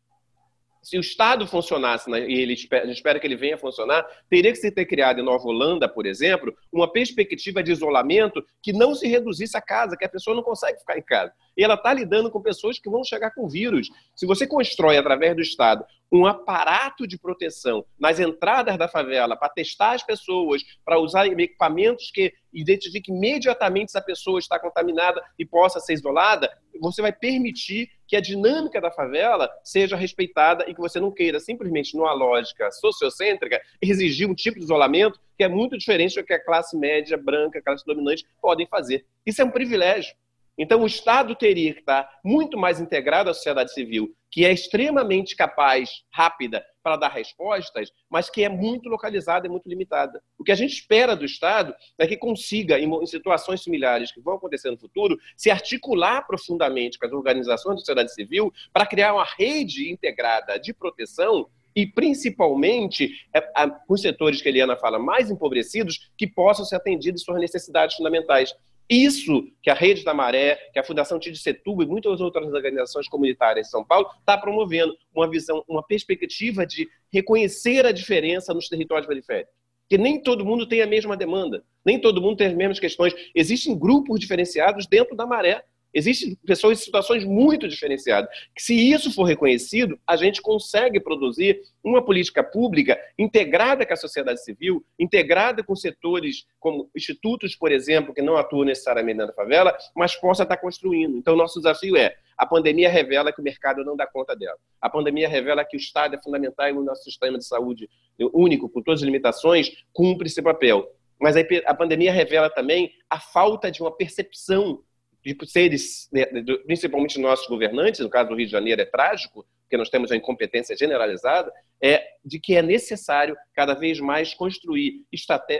se o Estado funcionasse, né, e ele espera, a gente espera que ele venha a funcionar, teria que se ter criado em Nova Holanda, por exemplo, uma perspectiva de isolamento que não se reduzisse a casa, que a pessoa não consegue ficar em casa. E ela está lidando com pessoas que vão chegar com vírus. Se você constrói, através do Estado, um aparato de proteção nas entradas da favela para testar as pessoas, para usar equipamentos que identifiquem imediatamente se a pessoa está contaminada e possa ser isolada, você vai permitir que a dinâmica da favela seja respeitada e que você não queira simplesmente, numa lógica sociocêntrica, exigir um tipo de isolamento que é muito diferente do que a classe média, branca, a classe dominante podem fazer. Isso é um privilégio. Então, o Estado teria que estar muito mais integrado à sociedade civil, que é extremamente capaz, rápida, para dar respostas, mas que é muito localizada e muito limitada. O que a gente espera do Estado é que consiga, em situações similares que vão acontecer no futuro, se articular profundamente com as organizações da sociedade civil para criar uma rede integrada de proteção e principalmente é, os setores que a Eliana fala mais empobrecidos que possam ser atendidos suas necessidades fundamentais. Isso que a Rede da Maré, que a Fundação Tide Setúbal e muitas outras organizações comunitárias de São Paulo está promovendo uma visão, uma perspectiva de reconhecer a diferença nos territórios periféricos. Porque nem todo mundo tem a mesma demanda, nem todo mundo tem as mesmas questões. Existem grupos diferenciados dentro da maré. Existem pessoas em situações muito diferenciadas. Se isso for reconhecido, a gente consegue produzir uma política pública integrada com a sociedade civil, integrada com setores como institutos, por exemplo, que não atuam necessariamente na favela, mas possa estar construindo. Então, nosso desafio é: a pandemia revela que o mercado não dá conta dela. A pandemia revela que o Estado é fundamental e o nosso sistema de saúde único, com todas as limitações, cumpre esse papel. Mas a pandemia revela também a falta de uma percepção de seres, né, principalmente nossos governantes, no caso do Rio de Janeiro é trágico, porque nós temos a incompetência generalizada, é de que é necessário cada vez mais construir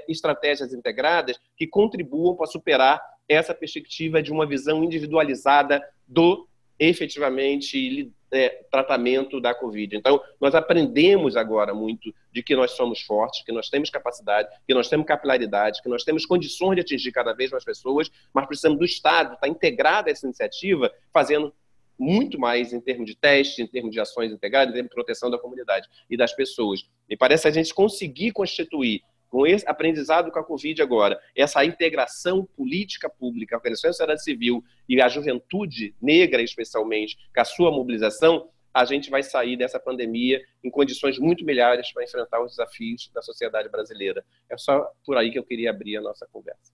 estratégias integradas que contribuam para superar essa perspectiva de uma visão individualizada do efetivamente é, tratamento da Covid. Então, nós aprendemos agora muito de que nós somos fortes, que nós temos capacidade, que nós temos capilaridade, que nós temos condições de atingir cada vez mais pessoas, mas precisamos do Estado estar integrado a essa iniciativa, fazendo muito mais em termos de teste, em termos de ações integradas, em termos de proteção da comunidade e das pessoas. E parece a gente conseguir constituir com esse aprendizado com a Covid agora, essa integração política pública, a organização da sociedade civil e a juventude negra, especialmente, com a sua mobilização, a gente vai sair dessa pandemia em condições muito melhores para enfrentar os desafios da sociedade brasileira. É só por aí que eu queria abrir a nossa conversa.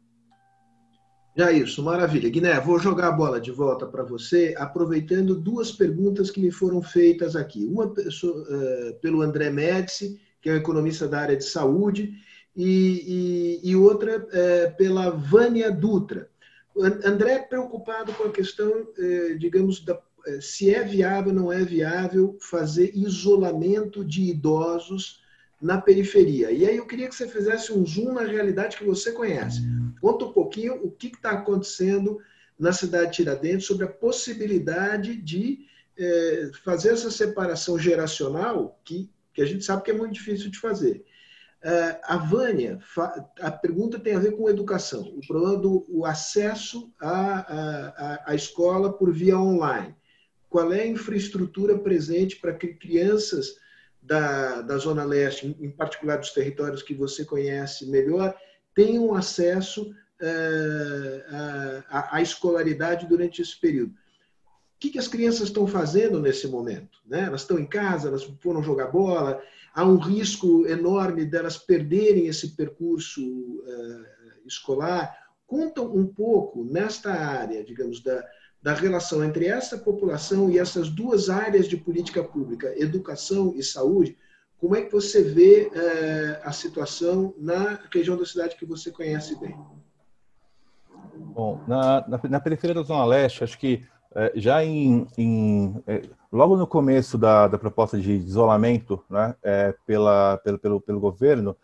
Já isso, maravilha. Guiné, vou jogar a bola de volta para você, aproveitando duas perguntas que me foram feitas aqui. Uma pessoa, uh, pelo André Médici, que é um economista da área de saúde, e, e, e outra é, pela Vânia Dutra. André preocupado com a questão, é, digamos, da, é, se é viável ou não é viável fazer isolamento de idosos na periferia. E aí eu queria que você fizesse um zoom na realidade que você conhece. Conta um pouquinho o que está acontecendo na cidade de Tiradentes sobre a possibilidade de é, fazer essa separação geracional que, que a gente sabe que é muito difícil de fazer. Uh, a Vânia, a pergunta tem a ver com educação, o problema do o acesso à, à, à escola por via online. Qual é a infraestrutura presente para que crianças da, da Zona Leste, em particular dos territórios que você conhece melhor, tenham acesso à, à escolaridade durante esse período? O que, que as crianças estão fazendo nesse momento? Né? Elas estão em casa, elas foram jogar bola, há um risco enorme delas perderem esse percurso uh, escolar. Conta um pouco nesta área, digamos, da, da relação entre essa população e essas duas áreas de política pública, educação e saúde. Como é que você vê uh, a situação na região da cidade que você conhece bem? Bom, na, na, na periferia da Zona Leste, acho que já em, em é, logo no começo da, da, proposta de isolamento né, é, pela, pelo, pelo, pelo governo,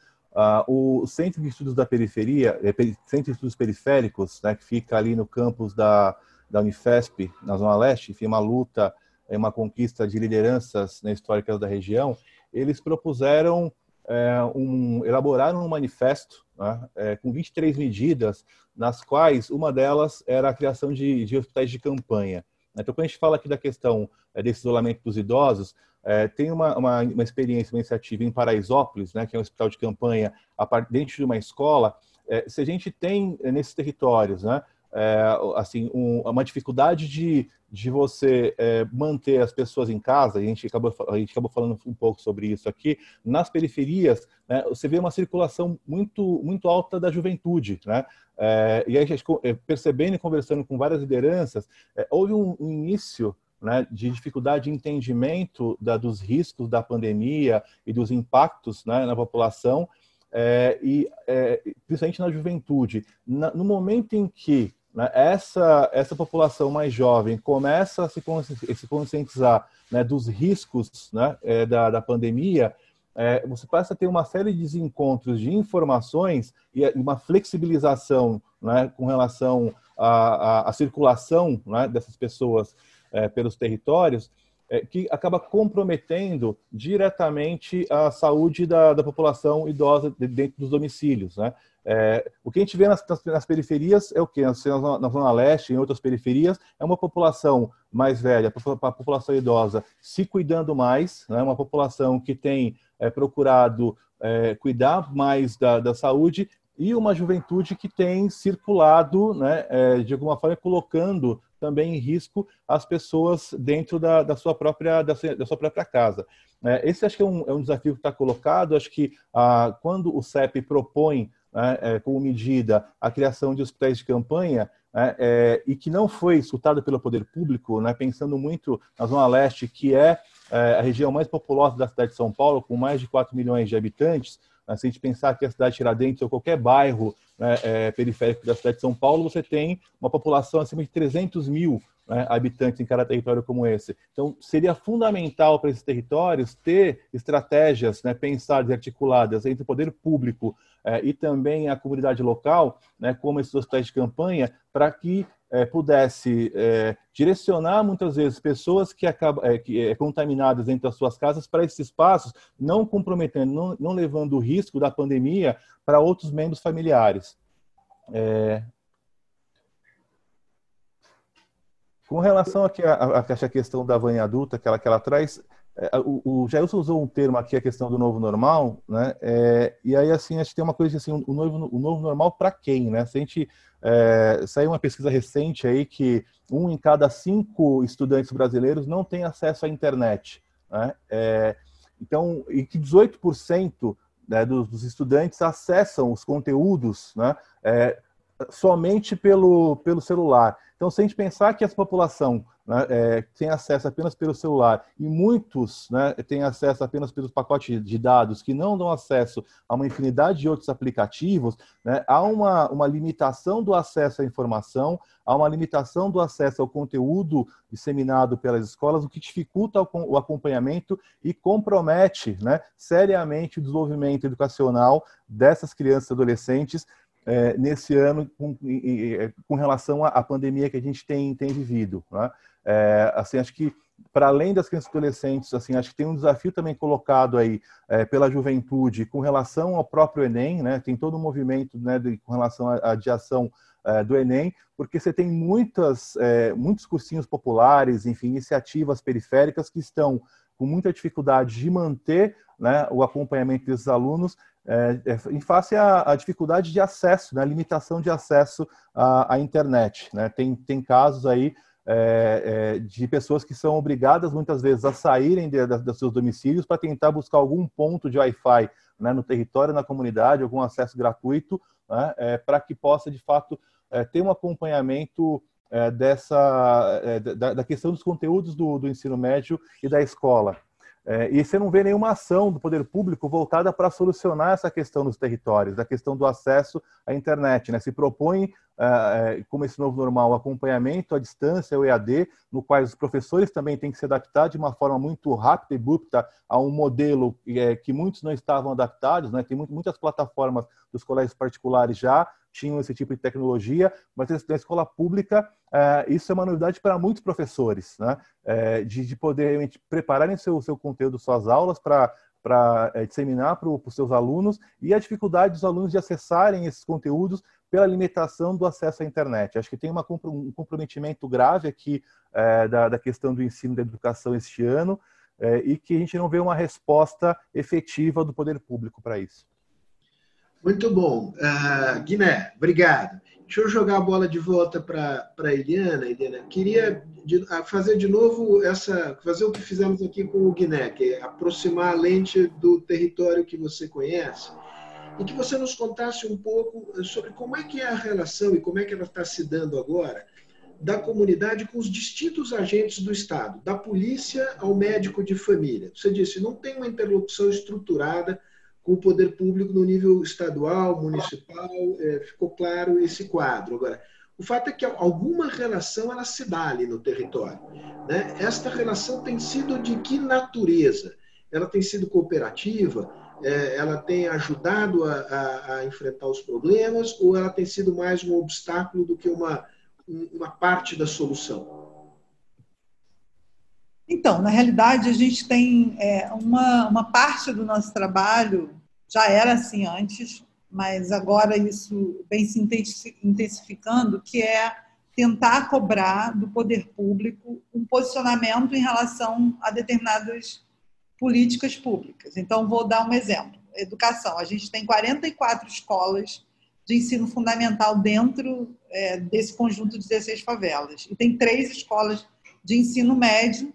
o Centro de Estudos da Periferia, é, Centro de Estudos Periféricos, né, que fica ali no campus da, da Unifesp, na Zona Leste, enfim, uma luta, uma conquista de lideranças né, históricas da região, eles propuseram é, um, elaboraram um manifesto né, é, com 23 medidas, nas quais uma delas era a criação de, de hospitais de campanha. Então, quando a gente fala aqui da questão é, desse isolamento dos idosos, é, tem uma, uma, uma, experiência, uma iniciativa em Paraisópolis, né, que é um hospital de campanha dentro de uma escola. É, se a gente tem é, nesses territórios, né, é, assim, um, uma dificuldade de, de você é, manter as pessoas em casa, a gente, acabou, a gente acabou falando um pouco sobre isso aqui, nas periferias, né, você vê uma circulação muito, muito alta da juventude, né? É, e aí, é, percebendo e conversando com várias lideranças, é, houve um, um início né, de dificuldade de entendimento da, dos riscos da pandemia e dos impactos né, na população, é, e é, principalmente na juventude. Na, no momento em que né, essa, essa população mais jovem começa a se, conscientizar né, dos riscos né, é, da, da pandemia, é, você passa a ter uma série de desencontros de informações e uma flexibilização né, com relação à, à, à circulação né, dessas pessoas é, pelos territórios, que acaba comprometendo diretamente a saúde da, da população idosa dentro dos domicílios. Né? É, o que a gente vê nas, nas, nas periferias é o que? Na, na, Zona Leste, em outras periferias, é uma população mais velha, a população idosa se cuidando mais, né? uma população que tem é, procurado é, cuidar mais da, da saúde e uma juventude que tem circulado, né, é, de alguma forma, colocando também em risco as pessoas dentro da, da sua, própria, da, sua, da sua própria casa. É, esse acho que é um, é um desafio que está colocado. Acho que ah, quando o CEP propõe né, é, como medida a criação de hospitais de campanha, né, é, e que não foi escutado pelo poder público, né, pensando muito na Zona Leste, que é, é, a região mais populosa da cidade de São Paulo, com mais de 4 milhões de habitantes, se a gente pensar que a cidade de Tiradentes ou qualquer bairro né, é, periférico da cidade de São Paulo, você tem uma população acima de 300 mil né, habitantes em cada território como esse. Então, seria fundamental para esses territórios ter estratégias né, pensadas e articuladas entre o poder público é, e também a comunidade local, né, como esses hospitais de campanha, para que é, pudesse é, direcionar muitas vezes pessoas que acabam é, que, é, contaminadas dentro das suas casas para esses espaços, não comprometendo, não, não levando o risco da pandemia para outros membros familiares. É, Com relação aqui à, à, à questão da vanha adulta que ela, que ela traz, o, o Jailson usou um termo aqui, a questão do novo normal, né? É, e aí, assim, acho que tem uma coisa assim, o novo, o novo normal para quem, né? Se a gente é, saiu uma pesquisa recente aí que um em cada cinco estudantes brasileiros não tem acesso à internet, né? É, então, e que 18% né, dos, dos, estudantes acessam os conteúdos, né? É, somente pelo, pelo celular. Então, se a gente pensar que essa população né, é, tem acesso apenas pelo celular e muitos né, têm acesso apenas pelos pacotes de dados que não dão acesso a uma infinidade de outros aplicativos, né, há uma, uma limitação do acesso à informação, há uma limitação do acesso ao conteúdo disseminado pelas escolas, o que dificulta o acompanhamento e compromete né, seriamente o desenvolvimento educacional dessas crianças e adolescentes é, nesse ano com, com relação à, pandemia que a gente tem, tem vivido. Né? É, assim, acho que para além das crianças e adolescentes, assim, acho que tem um desafio também colocado aí é, pela juventude com relação ao próprio Enem, né? Tem todo um movimento, né, de, com relação à adiação é, do Enem, porque você tem muitas, é, muitos cursinhos populares, enfim, iniciativas periféricas que estão com muita dificuldade de manter né, o acompanhamento desses alunos é, é, em face à, à, dificuldade de acesso, né, limitação de acesso à, à internet. Né? Tem, tem casos aí é, é, de pessoas que são obrigadas muitas vezes a saírem dos seus domicílios para tentar buscar algum ponto de Wi-Fi né, no território, na comunidade, algum acesso gratuito, né, é, para que possa de fato é, ter um acompanhamento dessa da, da, questão dos conteúdos do, do ensino médio e da escola. É, e você não vê nenhuma ação do poder público voltada para solucionar essa questão nos territórios, da questão do acesso à internet. Né? Se propõe, é, é, como esse novo normal, o acompanhamento à distância, o EAD, no qual os professores também têm que se adaptar de uma forma muito rápida e abrupta a um modelo é, que muitos não estavam adaptados. Né? Tem muitas plataformas dos colégios particulares já tinham esse tipo de tecnologia, mas na escola pública é, isso é uma novidade para muitos professores, né? É, de, de poder realmente prepararem seu, seu conteúdo, suas aulas para para é, disseminar para os seus alunos e a dificuldade dos alunos de acessarem esses conteúdos pela limitação do acesso à internet. Acho que tem uma, um comprometimento grave aqui é, da, da, questão do ensino da educação este ano é, e que a gente não vê uma resposta efetiva do poder público para isso. Muito bom. Uh, Guiné, obrigado. Deixa eu jogar a bola de volta para a Eliana. Eliana, queria de, fazer de novo essa, fazer o que fizemos aqui com o Guiné, que é aproximar a lente do território que você conhece e que você nos contasse um pouco sobre como é que é a relação e como é que ela está se dando agora da comunidade com os distintos agentes do Estado, da polícia ao médico de família. Você disse, não tem uma interlocução estruturada com o poder público no nível estadual, municipal, é, ficou claro esse quadro. Agora, o fato é que alguma relação ela se dá ali no território. Né? Esta relação tem sido de que natureza? Ela tem sido cooperativa? É, ela tem ajudado a, a, a, enfrentar os problemas? Ou ela tem sido mais um obstáculo do que uma, uma parte da solução? Então, na realidade, a gente tem é, uma, uma parte do nosso trabalho, já era assim antes, mas agora isso vem se intensificando, que é tentar cobrar do poder público um posicionamento em relação a determinadas políticas públicas. Então, vou dar um exemplo. Educação. A gente tem 44 escolas de ensino fundamental dentro é, desse conjunto de 16 favelas. E tem três escolas de ensino médio.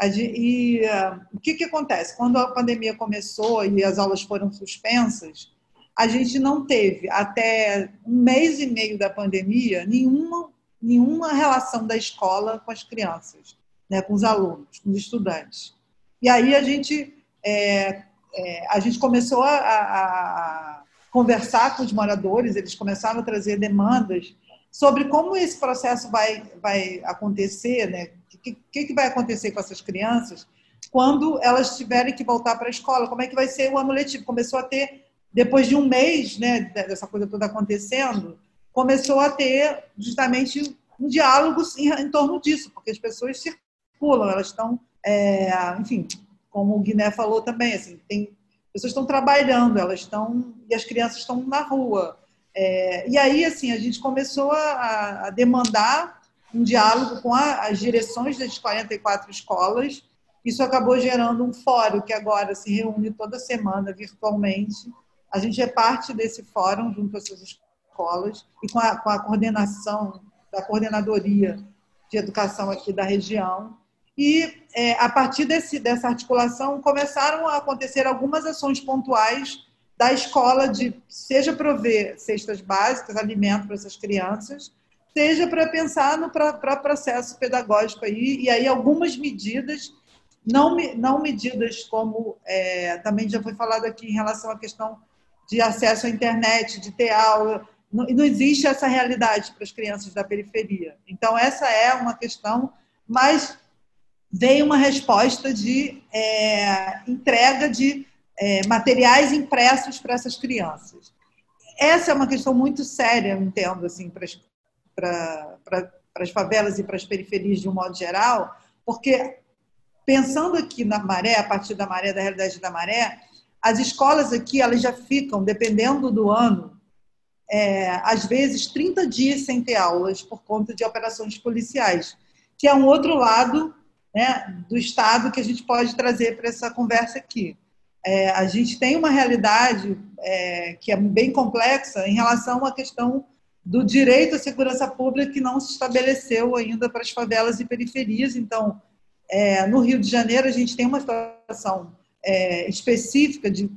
E uh, o que, que acontece? Quando a pandemia começou e as aulas foram suspensas, a gente não teve, até um mês e meio da pandemia, nenhuma, nenhuma relação da escola com as crianças, né, com os alunos, com os estudantes. E aí a gente, é, é, a gente começou a, a conversar com os moradores, eles começaram a trazer demandas sobre como esse processo vai, vai acontecer, né? O que, que, vai acontecer com essas crianças quando elas tiverem que voltar para a escola? Como é que vai ser o ano letivo? Começou a ter, depois de um mês né, dessa coisa toda acontecendo, começou a ter justamente um diálogo em, em torno disso, porque as pessoas circulam, elas estão, é, enfim, como o Guiné falou também, assim, tem pessoas estão trabalhando, elas estão e as crianças estão na rua. É, e aí, assim, a gente começou a, a demandar um diálogo com a, as direções das 44 escolas. Isso acabou gerando um fórum que agora se reúne toda semana virtualmente. A gente é parte desse fórum junto às suas escolas e com a, com a coordenação da coordenadoria de educação aqui da região. E é, a partir desse, dessa articulação começaram a acontecer algumas ações pontuais da escola de seja prover cestas básicas, alimento para essas crianças, seja para pensar no pra processo pedagógico aí e aí algumas medidas não não medidas como é, também já foi falado aqui em relação à questão de acesso à internet, de ter aula, não, não existe essa realidade para as crianças da periferia. Então essa é uma questão, mas veio uma resposta de é, entrega de é, materiais impressos para essas crianças. Essa é uma questão muito séria, eu entendo, assim, para as, para, as favelas e para as periferias de um modo geral, porque pensando aqui na maré, a partir da maré, da realidade da maré, as escolas aqui elas já ficam, dependendo do ano, é, às vezes 30 dias sem ter aulas por conta de operações policiais, que é um outro lado né, do Estado que a gente pode trazer para essa conversa aqui. É, a gente tem uma realidade é, que é bem complexa em relação à questão do direito à segurança pública que não se estabeleceu ainda para as favelas e periferias. Então, é, no Rio de Janeiro, a gente tem uma situação é, específica de,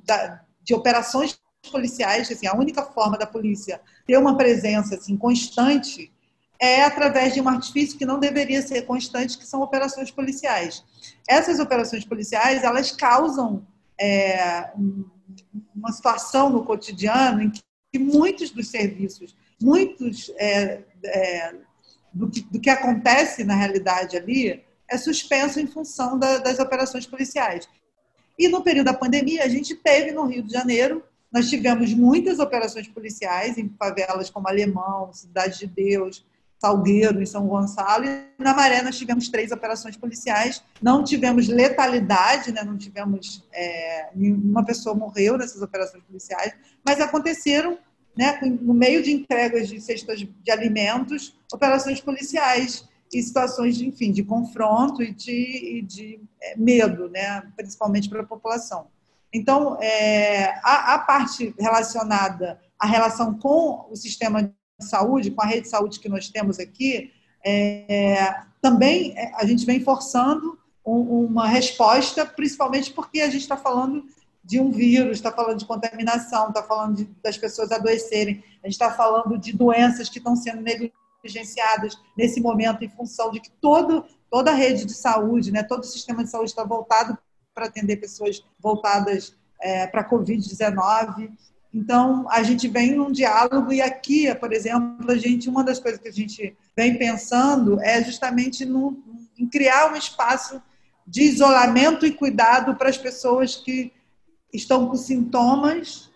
de operações policiais, assim, a única forma da polícia ter uma presença assim, constante é através de um artifício que não deveria ser constante, que são operações policiais. Essas operações policiais, elas causam é, uma situação no cotidiano em que muitos dos serviços, muitos é, é, do, que, do, que, acontece na realidade ali, é suspenso em função da, das operações policiais. E no período da pandemia, a gente teve no Rio de Janeiro, nós tivemos muitas operações policiais em favelas como Alemão, Cidade de Deus, Salgueiro, em São Gonçalo, e na Maré nós tivemos três operações policiais. Não tivemos letalidade, né? não tivemos. É, nenhuma pessoa morreu nessas operações policiais, mas aconteceram, né, no meio de entregas de cestas de alimentos, operações policiais e situações de, enfim, de confronto e de, e de é, medo, né, principalmente para a população. Então, é, a, a parte relacionada à relação com o sistema de saúde, com a rede de saúde que nós temos aqui, é, também é, a gente vem forçando um, uma resposta, principalmente porque a gente está falando de um vírus, está falando de contaminação, está falando de, das pessoas adoecerem, a gente está falando de doenças que estão sendo negligenciadas nesse momento em função de que todo, toda a rede de saúde, né, todo o sistema de saúde está voltado para atender pessoas voltadas é, para a Covid-19. Então, a gente vem num diálogo e aqui, por exemplo, a gente, uma das coisas que a gente vem pensando é justamente no, em criar um espaço de isolamento e cuidado para as pessoas que estão com sintomas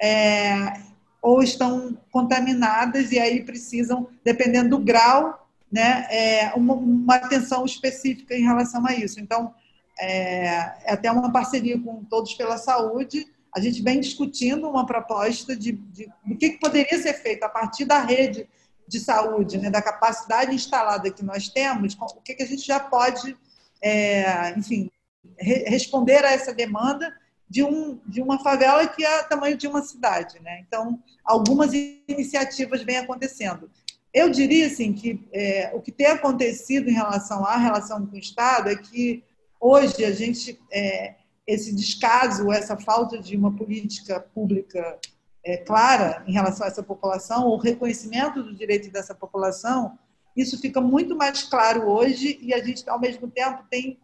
é, ou estão contaminadas e aí precisam, dependendo do grau, né, é, uma, uma atenção específica em relação a isso. Então, é, é até uma parceria com Todos pela Saúde, a gente vem discutindo uma proposta de, de, do que, que poderia ser feito a partir da rede de saúde, né, da capacidade instalada que nós temos, o que, que a gente já pode, é, enfim, re responder a essa demanda de, um, de uma favela que é tamanho de uma cidade. Né? Então, algumas iniciativas vêm acontecendo. Eu diria assim, que é, o que tem acontecido em relação à relação com o Estado é que hoje a gente, é, esse descaso, essa falta de uma política pública é, clara em relação a essa população, o reconhecimento do direito dessa população, isso fica muito mais claro hoje e a gente, ao mesmo tempo, tem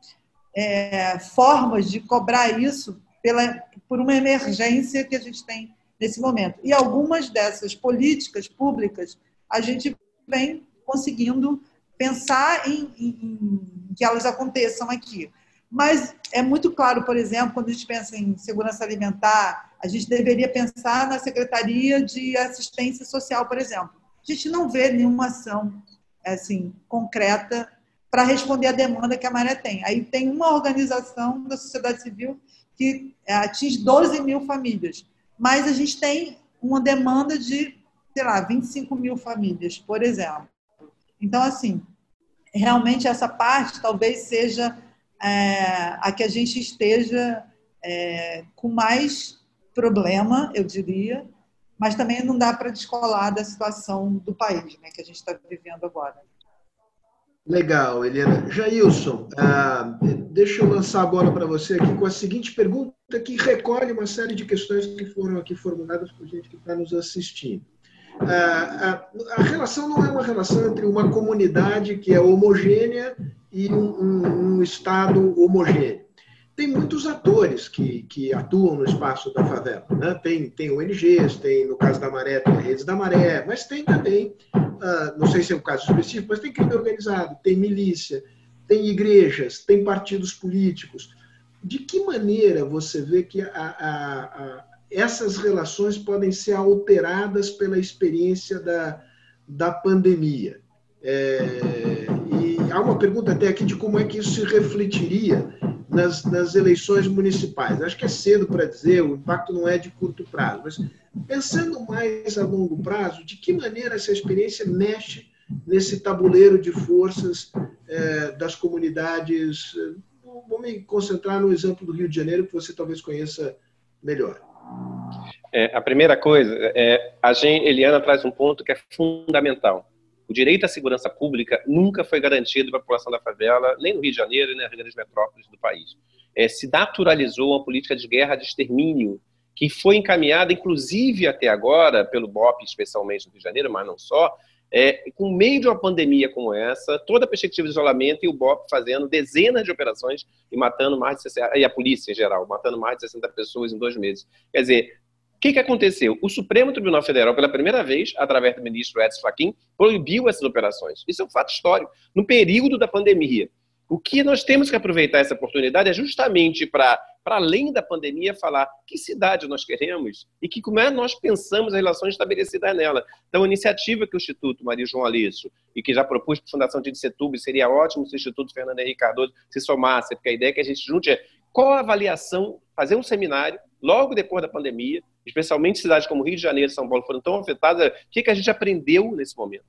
é, formas de cobrar isso pela, por uma emergência que a gente tem nesse momento. E algumas dessas políticas públicas a gente vem conseguindo pensar em, em, em, que elas aconteçam aqui. Mas é muito claro, por exemplo, quando a gente pensa em segurança alimentar, a gente deveria pensar na Secretaria de Assistência Social, por exemplo. A gente não vê nenhuma ação assim concreta para responder à demanda que a Maré tem. Aí tem uma organização da sociedade civil que é, atinge 12 mil famílias. Mas a gente tem uma demanda de, sei lá, 25 mil famílias, por exemplo. Então, assim, realmente essa parte talvez seja é, a que a gente esteja é, com mais problema, eu diria, mas também não dá para descolar da situação do país né, que a gente está vivendo agora. Legal, Helena. Jailson, ah, deixa eu lançar a bola para você aqui com a seguinte pergunta que recolhe uma série de questões que foram aqui formuladas por gente que está nos assistindo. Ah, a, a, relação não é uma relação entre uma comunidade que é homogênea e um, um, um Estado homogêneo tem muitos atores que, que atuam no espaço da favela. Né? Tem, tem ONGs, tem, no caso da Maré, tem a Redes da Maré, mas tem também, não sei se é um caso específico, mas tem crime organizado, tem milícia, tem igrejas, tem partidos políticos. De que maneira você vê que a, a, a, essas relações podem ser alteradas pela experiência da, da pandemia? É, e há uma pergunta até aqui de como é que isso se refletiria nas, nas eleições municipais. Acho que é cedo para dizer, o impacto não é de curto prazo, mas pensando mais a longo prazo, de que maneira essa experiência mexe nesse tabuleiro de forças é, das comunidades? Vou me concentrar no exemplo do Rio de Janeiro, que você talvez conheça melhor. É, a primeira coisa, é, a gente, Eliana traz um ponto que é fundamental. O direito à segurança pública nunca foi garantido para a população da favela, nem no Rio de Janeiro, nem nas grandes metrópoles do país. É, se naturalizou uma política de guerra de extermínio, que foi encaminhada, inclusive até agora, pelo BOP, especialmente no Rio de Janeiro, mas não só, é, com meio de uma pandemia como essa, toda a perspectiva de isolamento e o BOP fazendo dezenas de operações e matando mais de 60, e a polícia em geral, matando mais de 60 pessoas em dois meses. Quer dizer, o que, que aconteceu? O Supremo Tribunal Federal, pela primeira vez, através do ministro Edson Fachin, proibiu essas operações. Isso é um fato histórico. No período da pandemia. O que nós temos que aproveitar essa oportunidade é justamente para, para além da pandemia, falar que cidade nós queremos e que como é nós pensamos as relações estabelecidas nela. Então, a iniciativa que o Instituto Maria João Alisso e que já propus para a Fundação de Setúbal, seria ótimo se o Instituto Fernando Henrique Cardoso se somasse, porque a ideia é que a gente junte é qual a avaliação, fazer um seminário logo depois da pandemia, especialmente cidades como Rio de Janeiro e São Paulo foram tão afetadas, o que, que a gente aprendeu nesse momento?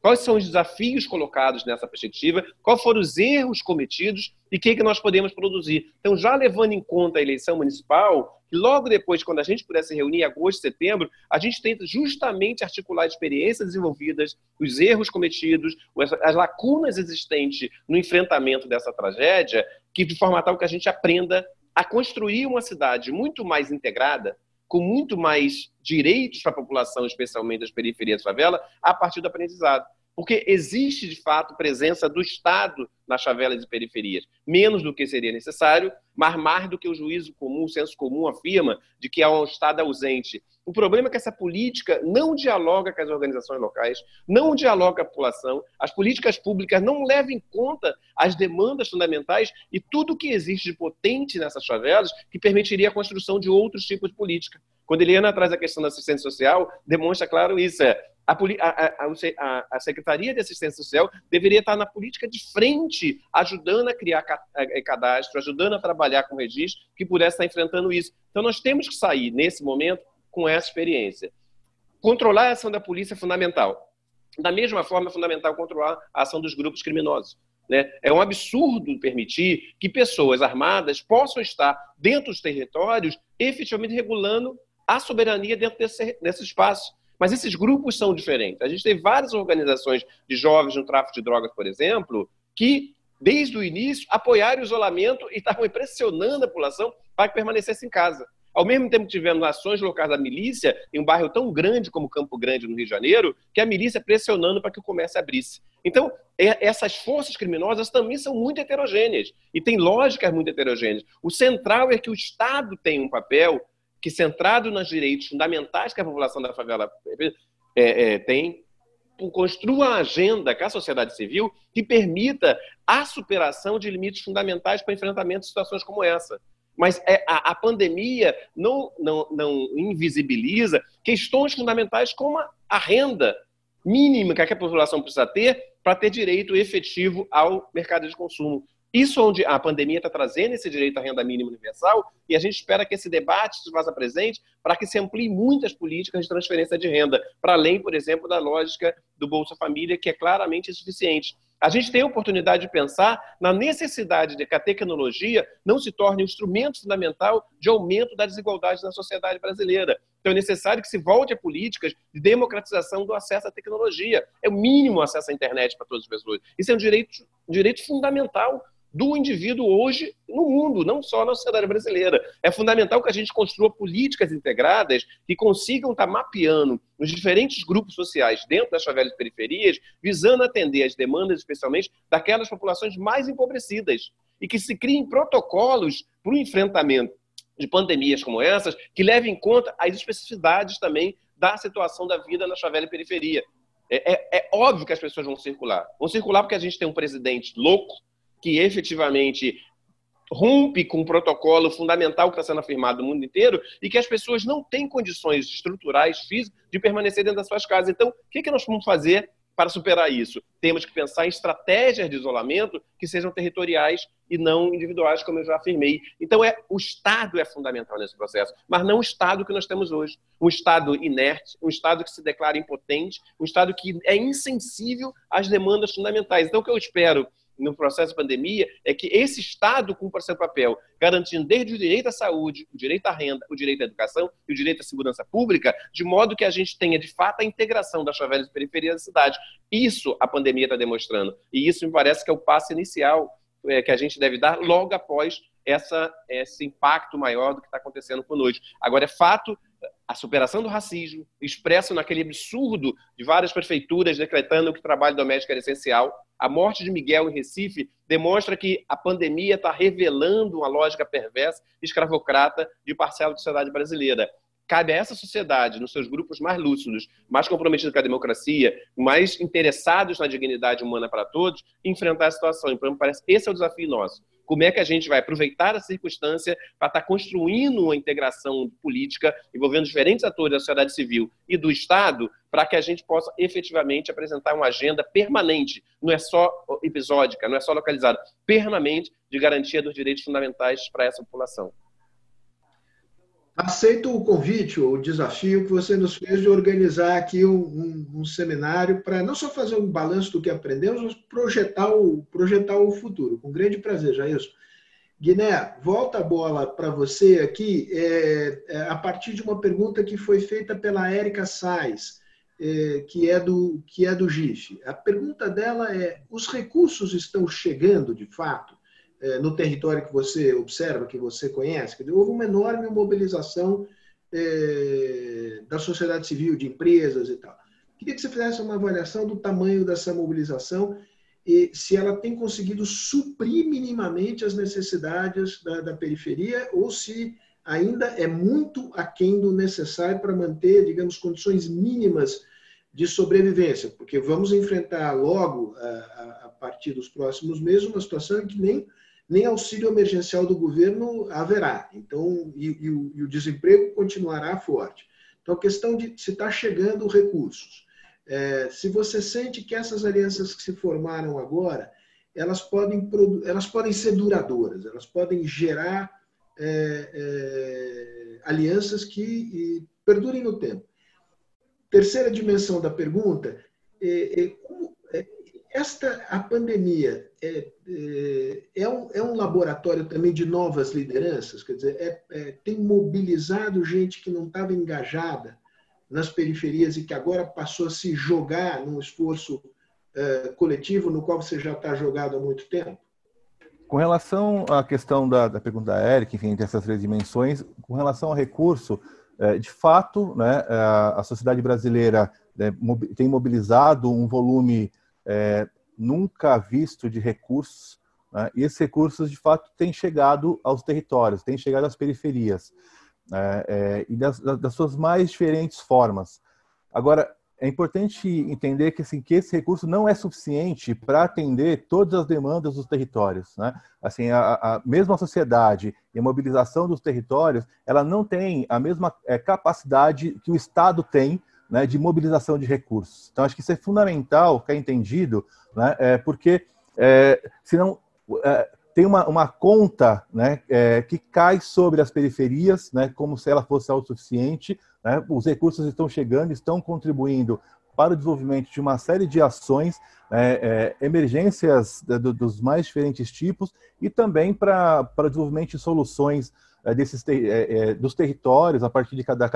Quais são os desafios colocados nessa perspectiva? Quais foram os erros cometidos e o que, que nós podemos produzir? Então, já levando em conta a eleição municipal, logo depois, quando a gente puder se reunir em agosto, setembro, a gente tenta justamente articular experiências desenvolvidas, os erros cometidos, as lacunas existentes no enfrentamento dessa tragédia, que de forma tal que a gente aprenda a construir uma cidade muito mais integrada, com muito mais direitos para a população, especialmente das periferias favela, a partir do aprendizado. Porque existe, de fato, presença do Estado nas favelas e periferias. Menos do que seria necessário, mas mais do que o juízo comum, o senso comum afirma de que há um Estado ausente. O problema é que essa política não dialoga com as organizações locais, não dialoga com a população, as políticas públicas não levam em conta as demandas fundamentais e tudo que existe de potente nessas favelas que permitiria a construção de outros tipos de política. Quando Eliana traz a questão da assistência social, demonstra claro isso. É, a, a, a, a, Secretaria de Assistência Social deveria estar na política de frente, ajudando a criar cadastro, ajudando a trabalhar com registro, que pudesse estar enfrentando isso. Então, nós temos que sair, nesse momento, com essa experiência. Controlar a ação da polícia é fundamental. Da mesma forma, é fundamental controlar a ação dos grupos criminosos. Né? É um absurdo permitir que pessoas armadas possam estar dentro dos territórios efetivamente regulando a soberania dentro desse, desse espaço. Mas esses grupos são diferentes. A gente tem várias organizações de jovens no tráfico de drogas, por exemplo, que, desde o início, apoiaram o isolamento e estavam pressionando a população para que permanecesse em casa. Ao mesmo tempo que tivemos ações locais da milícia em um bairro tão grande como Campo Grande, no Rio de Janeiro, que a milícia pressionando para que o comércio abrisse. Então, essas forças criminosas também são muito heterogêneas e têm lógicas muito heterogêneas. O central é que o Estado tem um papel que, centrado nos direitos fundamentais que a população da favela é, é, tem, construa uma agenda com a sociedade civil que permita a superação de limites fundamentais para enfrentamento de situações como essa. Mas é, a, a, pandemia não, não, não invisibiliza questões fundamentais como a, a renda mínima que a população precisa ter para ter direito efetivo ao mercado de consumo. Isso onde a pandemia está trazendo esse direito à renda mínima universal e a gente espera que esse debate se faça presente para que se amplie muitas políticas de transferência de renda, para além, por exemplo, da lógica do Bolsa Família, que é claramente insuficiente. A gente tem a oportunidade de pensar na necessidade de que a tecnologia não se torne um instrumento fundamental de aumento da desigualdade na sociedade brasileira. Então é necessário que se volte a políticas de democratização do acesso à tecnologia. É o mínimo acesso à internet para todas as pessoas. Isso é um direito, um direito fundamental do indivíduo hoje no mundo, não só na sociedade brasileira. É fundamental que a gente construa políticas integradas que consigam estar mapeando os diferentes grupos sociais dentro das favelas e periferias, visando atender as demandas, especialmente, daquelas populações mais empobrecidas. E que se criem protocolos para o enfrentamento de pandemias como essas, que levem em conta as especificidades também da situação da vida na favela e periferia. É, é, é óbvio que as pessoas vão circular. Vão circular porque a gente tem um presidente louco, que efetivamente rompe com um protocolo fundamental que está sendo afirmado no mundo inteiro e que as pessoas não têm condições estruturais, físicas, de permanecer dentro das suas casas. Então, o que, que nós vamos fazer para superar isso? Temos que pensar em estratégias de isolamento que sejam territoriais e não individuais, como eu já afirmei. Então, é, o Estado é fundamental nesse processo, mas não o Estado que nós temos hoje. Um Estado inerte, um Estado que se declara impotente, um Estado que é insensível às demandas fundamentais. Então, o que eu espero no processo de pandemia é que esse Estado cumpra seu papel, garantindo desde o direito à saúde, o direito à renda, o direito à educação e o direito à segurança pública, de modo que a gente tenha, de fato, a integração das favelas e periferias da cidade. Isso a pandemia está demonstrando. E isso me parece que é o passo inicial é, que a gente deve dar logo após essa, esse impacto maior do que está acontecendo conosco. Agora, é fato a superação do racismo, expresso naquele absurdo de várias prefeituras decretando que o trabalho doméstico era essencial. A morte de Miguel em Recife demonstra que a pandemia está revelando uma lógica perversa escravocrata de parcela da sociedade brasileira. Cabe a essa sociedade, nos seus grupos mais lúcidos, mais comprometidos com a democracia, mais interessados na dignidade humana para todos, enfrentar a situação. Então, me parece esse é o desafio nosso como é que a gente vai aproveitar a circunstância para estar tá construindo uma integração política envolvendo diferentes atores da sociedade civil e do Estado para que a gente possa efetivamente apresentar uma agenda permanente, não é só episódica, não é só localizada, permanente de garantia dos direitos fundamentais para essa população. Aceito o convite, o desafio que você nos fez de organizar aqui um, um, um seminário para não só fazer um balanço do que aprendemos, mas projetar o, projetar o futuro. Com grande prazer, Jailson. Guiné, volta a bola para você aqui, é, é, a partir de uma pergunta que foi feita pela Érica Sais, é, que, é do, que é do GIF. A pergunta dela é: os recursos estão chegando de fato? É, no território que você observa, que você conhece, houve uma enorme mobilização é, da sociedade civil, de empresas e tal. Queria que você fizesse uma avaliação do tamanho dessa mobilização e se ela tem conseguido suprir minimamente as necessidades da, da periferia ou se ainda é muito aquém do necessário para manter, digamos, condições mínimas de sobrevivência, porque vamos enfrentar logo, a, a partir dos próximos meses, uma situação em que nem nem auxílio emergencial do governo haverá. Então, e, e, o, e o, desemprego continuará forte. Então, a questão de se está chegando recursos. É, se você sente que essas alianças que se formaram agora, elas podem, elas podem ser duradouras, elas podem gerar é, é, alianças que perdurem no tempo. Terceira dimensão da pergunta, é, é, como, esta a pandemia é, é, é, um, é um laboratório também de novas lideranças, quer dizer, é, é, tem mobilizado gente que não estava engajada nas periferias e que agora passou a se jogar num esforço é, coletivo no qual você já está jogado há muito tempo? Com relação à questão da, da pergunta da Eric, enfim, dessas três dimensões, com relação ao recurso, é, de fato, né, a sociedade brasileira né, tem mobilizado um volume é, nunca visto de recursos, né? e esses recursos, de fato, têm chegado aos territórios, têm chegado às periferias, é, é, e das, das, suas mais diferentes formas. Agora, é importante entender que, assim, que esse recurso não é suficiente para atender todas as demandas dos territórios. Né? Assim, a, a, mesma sociedade e a mobilização dos territórios, ela não tem a mesma é, capacidade que o Estado tem né, de mobilização de recursos. Então, acho que isso é fundamental ficar entendido, né, é, porque é, senão é, tem uma, uma conta né, é, que cai sobre as periferias, né, como se ela fosse autossuficiente. Né, os recursos estão chegando, estão contribuindo para o desenvolvimento de uma série de ações, né, é, emergências do, dos mais diferentes tipos e também para, o desenvolvimento de soluções é, desses é, é, dos territórios, a partir de cada,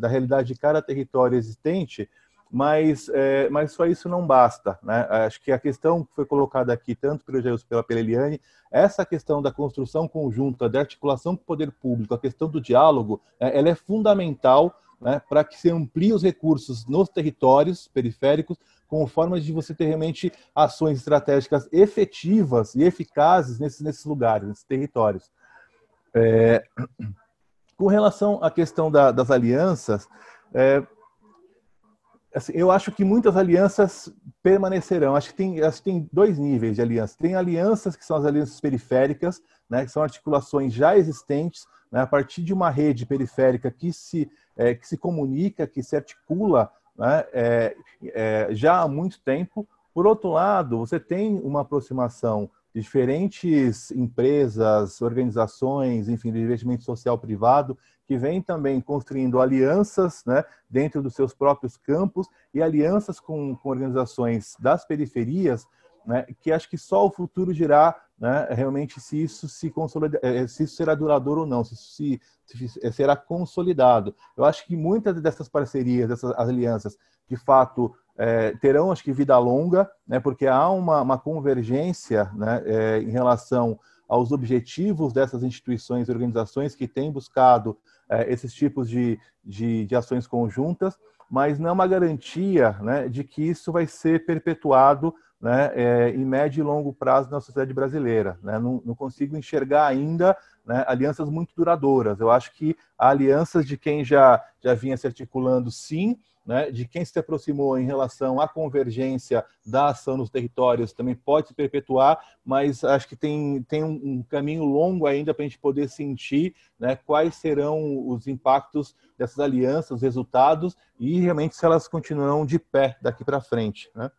da realidade de cada território existente, mas, é, mas só isso não basta. Né? Acho que a questão que foi colocada aqui, tanto pelo Jair pela Peleliane, essa questão da construção conjunta, da articulação com o poder público, a questão do diálogo, ela é fundamental né, para que se amplie os recursos nos territórios periféricos, com formas de você ter realmente ações estratégicas efetivas e eficazes nesses, nesses lugares, nesses territórios. É, com relação à questão da, das alianças, é, assim, eu acho que muitas alianças permanecerão. Acho que, tem, acho que tem dois níveis de alianças. Tem alianças que são as alianças periféricas, né, que são articulações já existentes, né, a partir de uma rede periférica que se, é, que se comunica, que se articula né, é, é já há muito tempo. Por outro lado, você tem uma aproximação diferentes empresas, organizações, enfim, de investimento social privado, que vêm também construindo alianças né, dentro dos seus próprios campos e alianças com, com organizações das periferias, né, que acho que só o futuro dirá né, realmente se isso se consolida, eh, se isso será duradouro ou não, se isso se, se será consolidado. Eu acho que muitas dessas parcerias, dessas alianças, de fato é, terão, acho que, vida longa, né, porque há uma, uma convergência né, é, em relação aos objetivos dessas instituições e organizações que têm buscado é, esses tipos de, de, de, ações conjuntas, mas não é uma garantia né, de que isso vai ser perpetuado né, é, em médio e longo prazo na sociedade brasileira. Né? Não, não, consigo enxergar ainda né, alianças muito duradouras. Eu acho que há alianças de quem já, já vinha se articulando, sim, né, de quem se aproximou em relação à convergência da ação nos territórios também pode se perpetuar, mas acho que tem, tem um, caminho longo ainda para a gente poder sentir né, quais serão os impactos dessas alianças, os resultados e realmente se elas continuarão de pé daqui para frente. Né?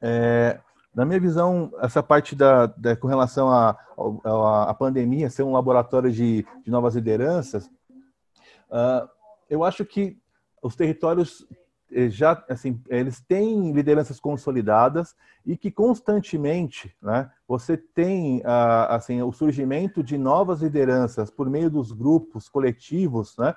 É, na minha visão, essa parte da, da com relação à pandemia ser um laboratório de, de novas lideranças, uh, eu acho que os territórios eh, já assim eles têm lideranças consolidadas e que constantemente né, você tem ah, assim o surgimento de novas lideranças por meio dos grupos coletivos né,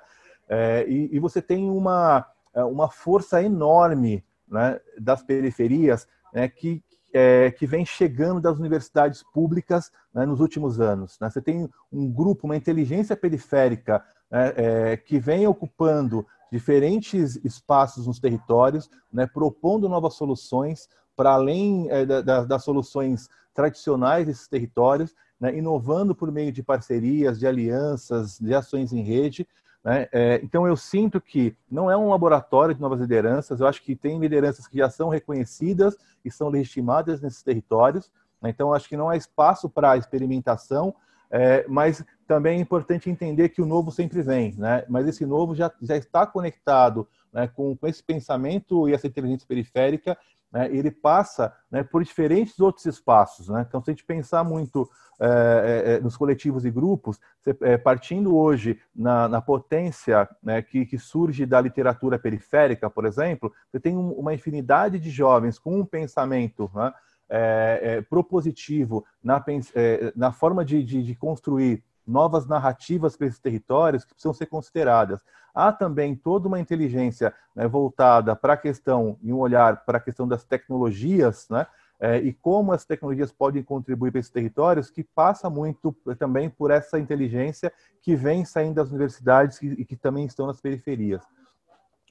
é, e, e, você tem uma eh, uma força enorme né, das periferias né, que é, que vem chegando das universidades públicas né, nos últimos anos. Né? Você tem um grupo, uma inteligência periférica é, que vem ocupando diferentes espaços nos territórios, né, propondo novas soluções para além é, da, da, das soluções tradicionais desses territórios, né, inovando por meio de parcerias, de alianças, de ações em rede. Né? É, então, eu sinto que não é um laboratório de novas lideranças, eu acho que tem lideranças que já são reconhecidas e são legitimadas nesses territórios. Né? Então, acho que não há espaço para experimentação, é, mas também é importante entender que o novo sempre vem, né? Mas esse novo já, já está conectado né, com, com esse pensamento e essa inteligência periférica, né, ele passa né, por diferentes outros espaços. Né? Então, se a gente pensar muito é, é, nos coletivos e grupos, é, partindo hoje na, na potência né, que, que, surge da literatura periférica, por exemplo, você tem um, uma infinidade de jovens com um pensamento né, é, é, propositivo na, é, na forma de, de, de construir novas narrativas para esses territórios que precisam ser consideradas. Há também toda uma inteligência né, voltada para a questão e um olhar para a questão das tecnologias, né, é, e como as tecnologias podem contribuir para esses territórios, que passa muito também por essa inteligência que vem saindo das universidades e, que também estão nas periferias.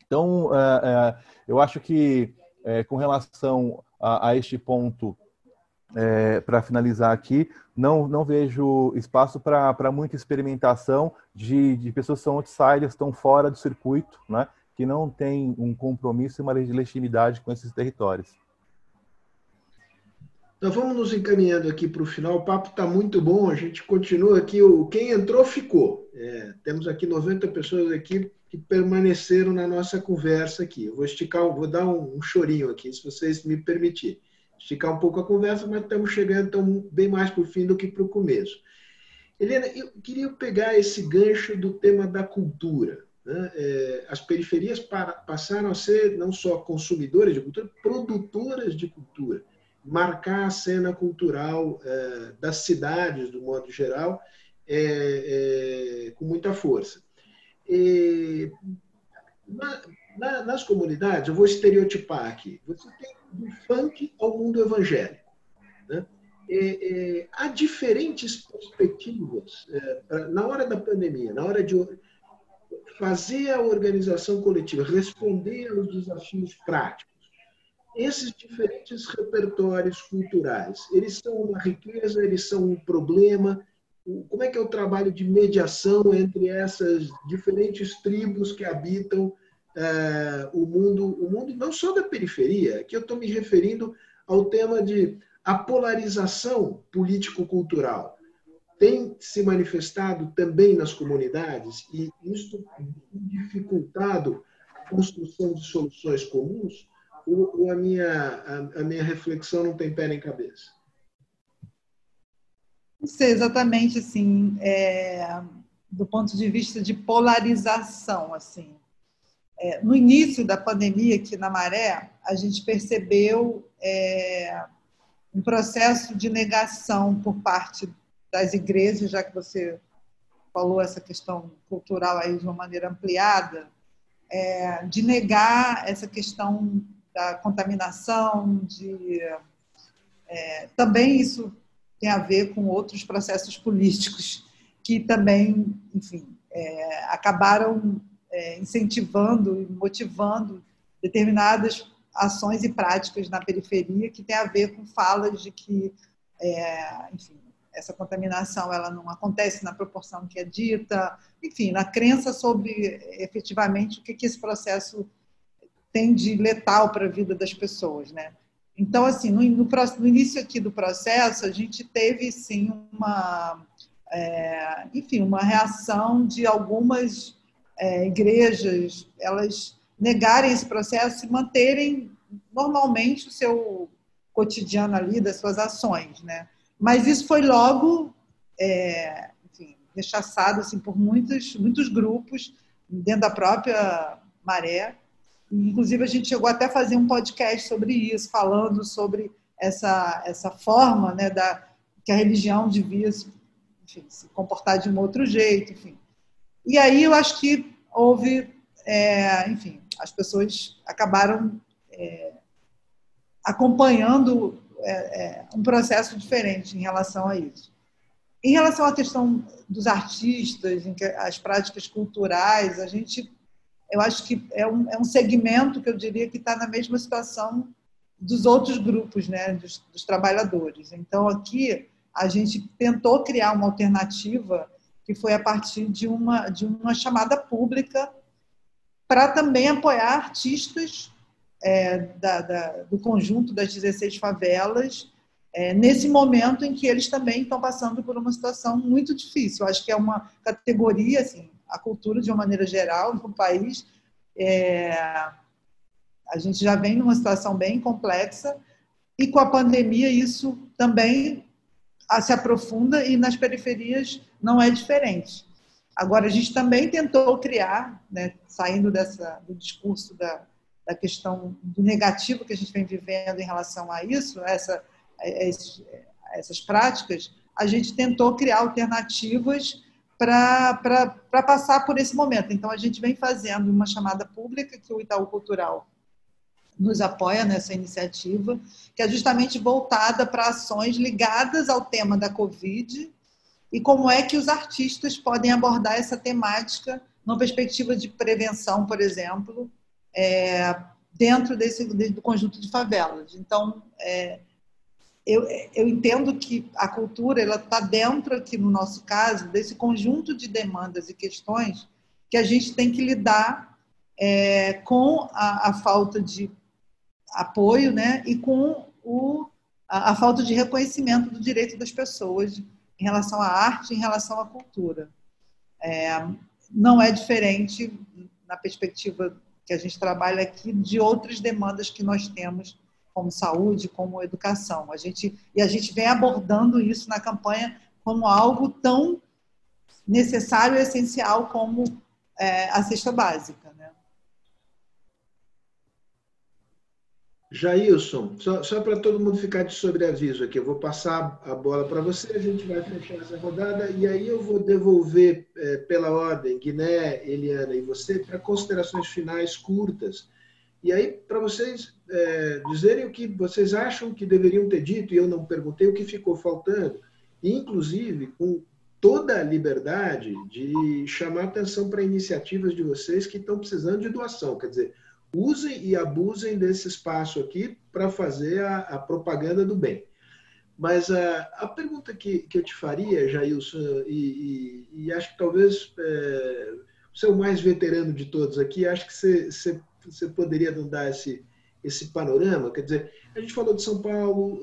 Então, é, é, eu acho que com relação a, a este ponto é, para finalizar aqui, não, não vejo espaço para muita experimentação de, de pessoas que são outsiders, estão fora do circuito, né, que não têm um compromisso e uma legitimidade com esses territórios. Então vamos nos encaminhando aqui para o final. O papo está muito bom. A gente continua aqui. O quem entrou ficou. É, temos aqui 90 pessoas aqui que permaneceram na nossa conversa aqui. Eu vou esticar, vou dar um, um chorinho aqui, se vocês me permitirem esticar um pouco a conversa, mas estamos chegando estamos bem mais para o fim do que para o começo. Helena, eu queria pegar esse gancho do tema da cultura. Né? É, as periferias para, passaram a ser não só consumidoras de cultura, produtoras de cultura. Marcar a cena cultural é, das cidades, do modo geral, é, é com muita força. Na, na, nas comunidades, eu vou estereotipar aqui, você tem do funk ao mundo evangélico. Né? Há diferentes perspectivas é, na hora da pandemia, na hora de fazer a organização coletiva, responder aos desafios práticos. Esses diferentes repertórios culturais, eles são uma riqueza, eles são um problema. Como é que é o trabalho de mediação entre essas diferentes tribos que habitam é, o mundo, o mundo não só da periferia, aqui eu estou me referindo ao tema de a polarização político-cultural tem se manifestado também nas comunidades e isso dificultado a construção de soluções comuns ou, ou a, minha, a, a, minha reflexão não tem pé nem cabeça? Não sei exatamente assim, é, do ponto de vista de polarização, assim, é, no início da pandemia aqui na Maré, a gente percebeu é, um processo de negação por parte das igrejas, já que você falou essa questão cultural aí de uma maneira ampliada, é, de negar essa questão da contaminação, de é, também isso tem a ver com outros processos políticos que também, enfim, é, acabaram é, incentivando e motivando determinadas ações e práticas na periferia que tem a ver com falas de que, é, enfim, essa contaminação ela não acontece na proporção que é dita, enfim, na crença sobre efetivamente o que, que esse processo tem de letal para a vida das pessoas, né? Então, assim, no, no, no, início aqui do processo, a gente teve, sim, uma, é, enfim, uma reação de algumas é, igrejas, elas negarem esse processo e manterem normalmente o seu cotidiano ali, das suas ações, né? Mas isso foi logo, é, enfim, rechaçado assim, por muitos, muitos grupos dentro da própria Maré. Inclusive, a gente chegou até a fazer um podcast sobre isso, falando sobre essa, essa forma né, da, que a religião devia enfim, se comportar de um outro jeito, enfim. E aí eu acho que houve, é, enfim, as pessoas acabaram é, acompanhando é, é, um processo diferente em relação a isso. Em relação à questão dos artistas, as práticas culturais, a gente, eu acho que é um, é um segmento que eu diria que está na mesma situação dos outros grupos, né, dos, dos trabalhadores. Então, aqui, a gente tentou criar uma alternativa que foi a partir de uma, de uma chamada pública para também apoiar artistas é, da, da, do conjunto das 16 favelas, é, nesse momento em que eles também estão passando por uma situação muito difícil. Eu acho que é uma categoria, assim, a cultura de uma maneira geral no país É, a gente já vem numa situação bem complexa e com a pandemia isso também se aprofunda e nas periferias não é diferente. Agora, a gente também tentou criar, né, saindo dessa, do discurso da, da questão do negativo que a gente vem vivendo em relação a isso, essa, essas práticas, a gente tentou criar alternativas para passar por esse momento. Então, a gente vem fazendo uma chamada pública que o Itaú Cultural nos apoia nessa iniciativa, que é justamente voltada para ações ligadas ao tema da Covid e como é que os artistas podem abordar essa temática numa perspectiva de prevenção, por exemplo, é, dentro desse do conjunto de favelas. Então, é, eu, eu entendo que a cultura ela está dentro aqui no nosso caso desse conjunto de demandas e questões que a gente tem que lidar é, com a, a, falta de apoio, né, e com o, a, a, falta de reconhecimento do direito das pessoas em relação à arte, em relação à cultura. É, não é diferente na perspectiva que a gente trabalha aqui de outras demandas que nós temos como saúde, como educação. A gente, e a gente vem abordando isso na campanha como algo tão necessário e essencial como é, a cesta básica. Né? Jailson, só, só para todo mundo ficar de sobreaviso aqui, eu vou passar a bola para você, a gente vai fechar essa rodada e aí eu vou devolver é, pela ordem, Guiné, Eliana e você, para considerações finais curtas. E aí, para vocês é, dizerem o que vocês acham que deveriam ter dito, e eu não perguntei o que ficou faltando, inclusive com toda a liberdade de chamar atenção para iniciativas de vocês que estão precisando de doação. Quer dizer, usem e abusem desse espaço aqui para fazer a, a, propaganda do bem. Mas a, a pergunta que, que eu te faria, Jailson, e, e, e acho que talvez é, você é o mais veterano de todos aqui, acho que você, você, você poderia dar esse, esse panorama? Quer dizer, a gente falou de São Paulo,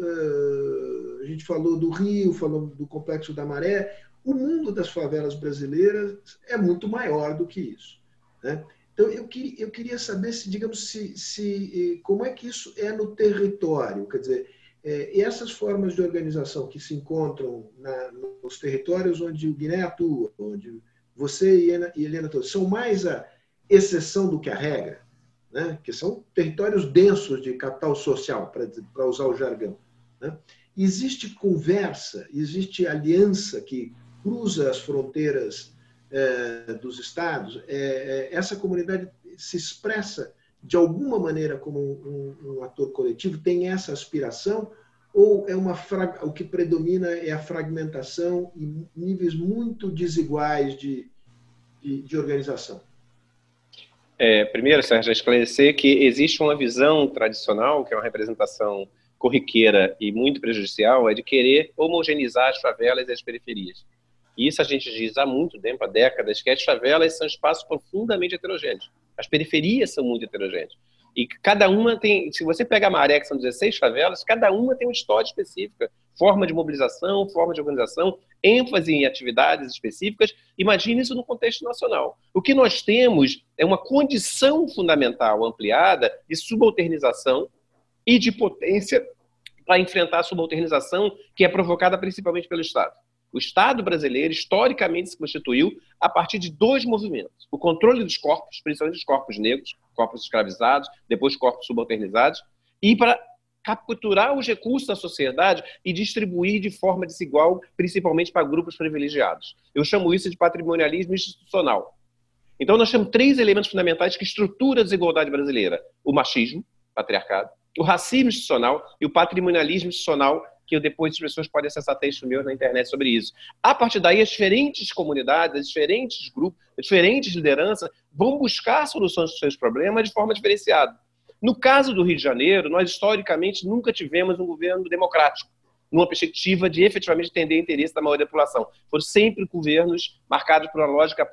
a gente falou do Rio, falou do Complexo da Maré. O mundo das favelas brasileiras é muito maior do que isso. Né? Então, eu, que, eu queria saber se, digamos, se, se, como é que isso é no território. Quer dizer, é, essas formas de organização que se encontram na, nos territórios onde o Guiné atua, onde você e Helena, e Helena são mais a exceção do que a regra? Né? que são territórios densos de capital social, para usar o jargão. Né? Existe conversa, existe aliança que cruza as fronteiras é, dos estados. É, é, essa comunidade se expressa de alguma maneira como um, um, um ator coletivo, tem essa aspiração, ou é uma o que predomina é a fragmentação e níveis muito desiguais de, de, de organização? É, primeiro, Sérgio, esclarecer que existe uma visão tradicional, que é uma representação corriqueira e muito prejudicial, é de querer homogeneizar as favelas e as periferias. E isso a gente diz há muito tempo, há décadas, que as favelas são espaços profundamente heterogêneos. As periferias são muito heterogêneas. E cada uma tem, se você pega a Maré, que são 16 favelas, cada uma tem uma história específica, forma de mobilização, forma de organização, ênfase em atividades específicas. Imagine isso no contexto nacional. O que nós temos é uma condição fundamental ampliada de subalternização e de potência para enfrentar a subalternização que é provocada principalmente pelo Estado. O Estado brasileiro, historicamente, se constituiu a partir de dois movimentos: o controle dos corpos, principalmente dos corpos negros, corpos escravizados, depois corpos subalternizados, e para capturar os recursos da sociedade e distribuir de forma desigual, principalmente para grupos privilegiados. Eu chamo isso de patrimonialismo institucional. Então, nós temos três elementos fundamentais que estruturam a desigualdade brasileira: o machismo, patriarcado, o racismo institucional e o patrimonialismo institucional, que depois as pessoas podem acessar texto meu na internet sobre isso. A partir daí, as diferentes comunidades, as diferentes grupos, as diferentes lideranças vão buscar soluções para os seus problemas de forma diferenciada. No caso do Rio de Janeiro, nós historicamente nunca tivemos um governo democrático, numa perspectiva de efetivamente atender interesse da maioria da população. Foram sempre governos marcados por uma lógica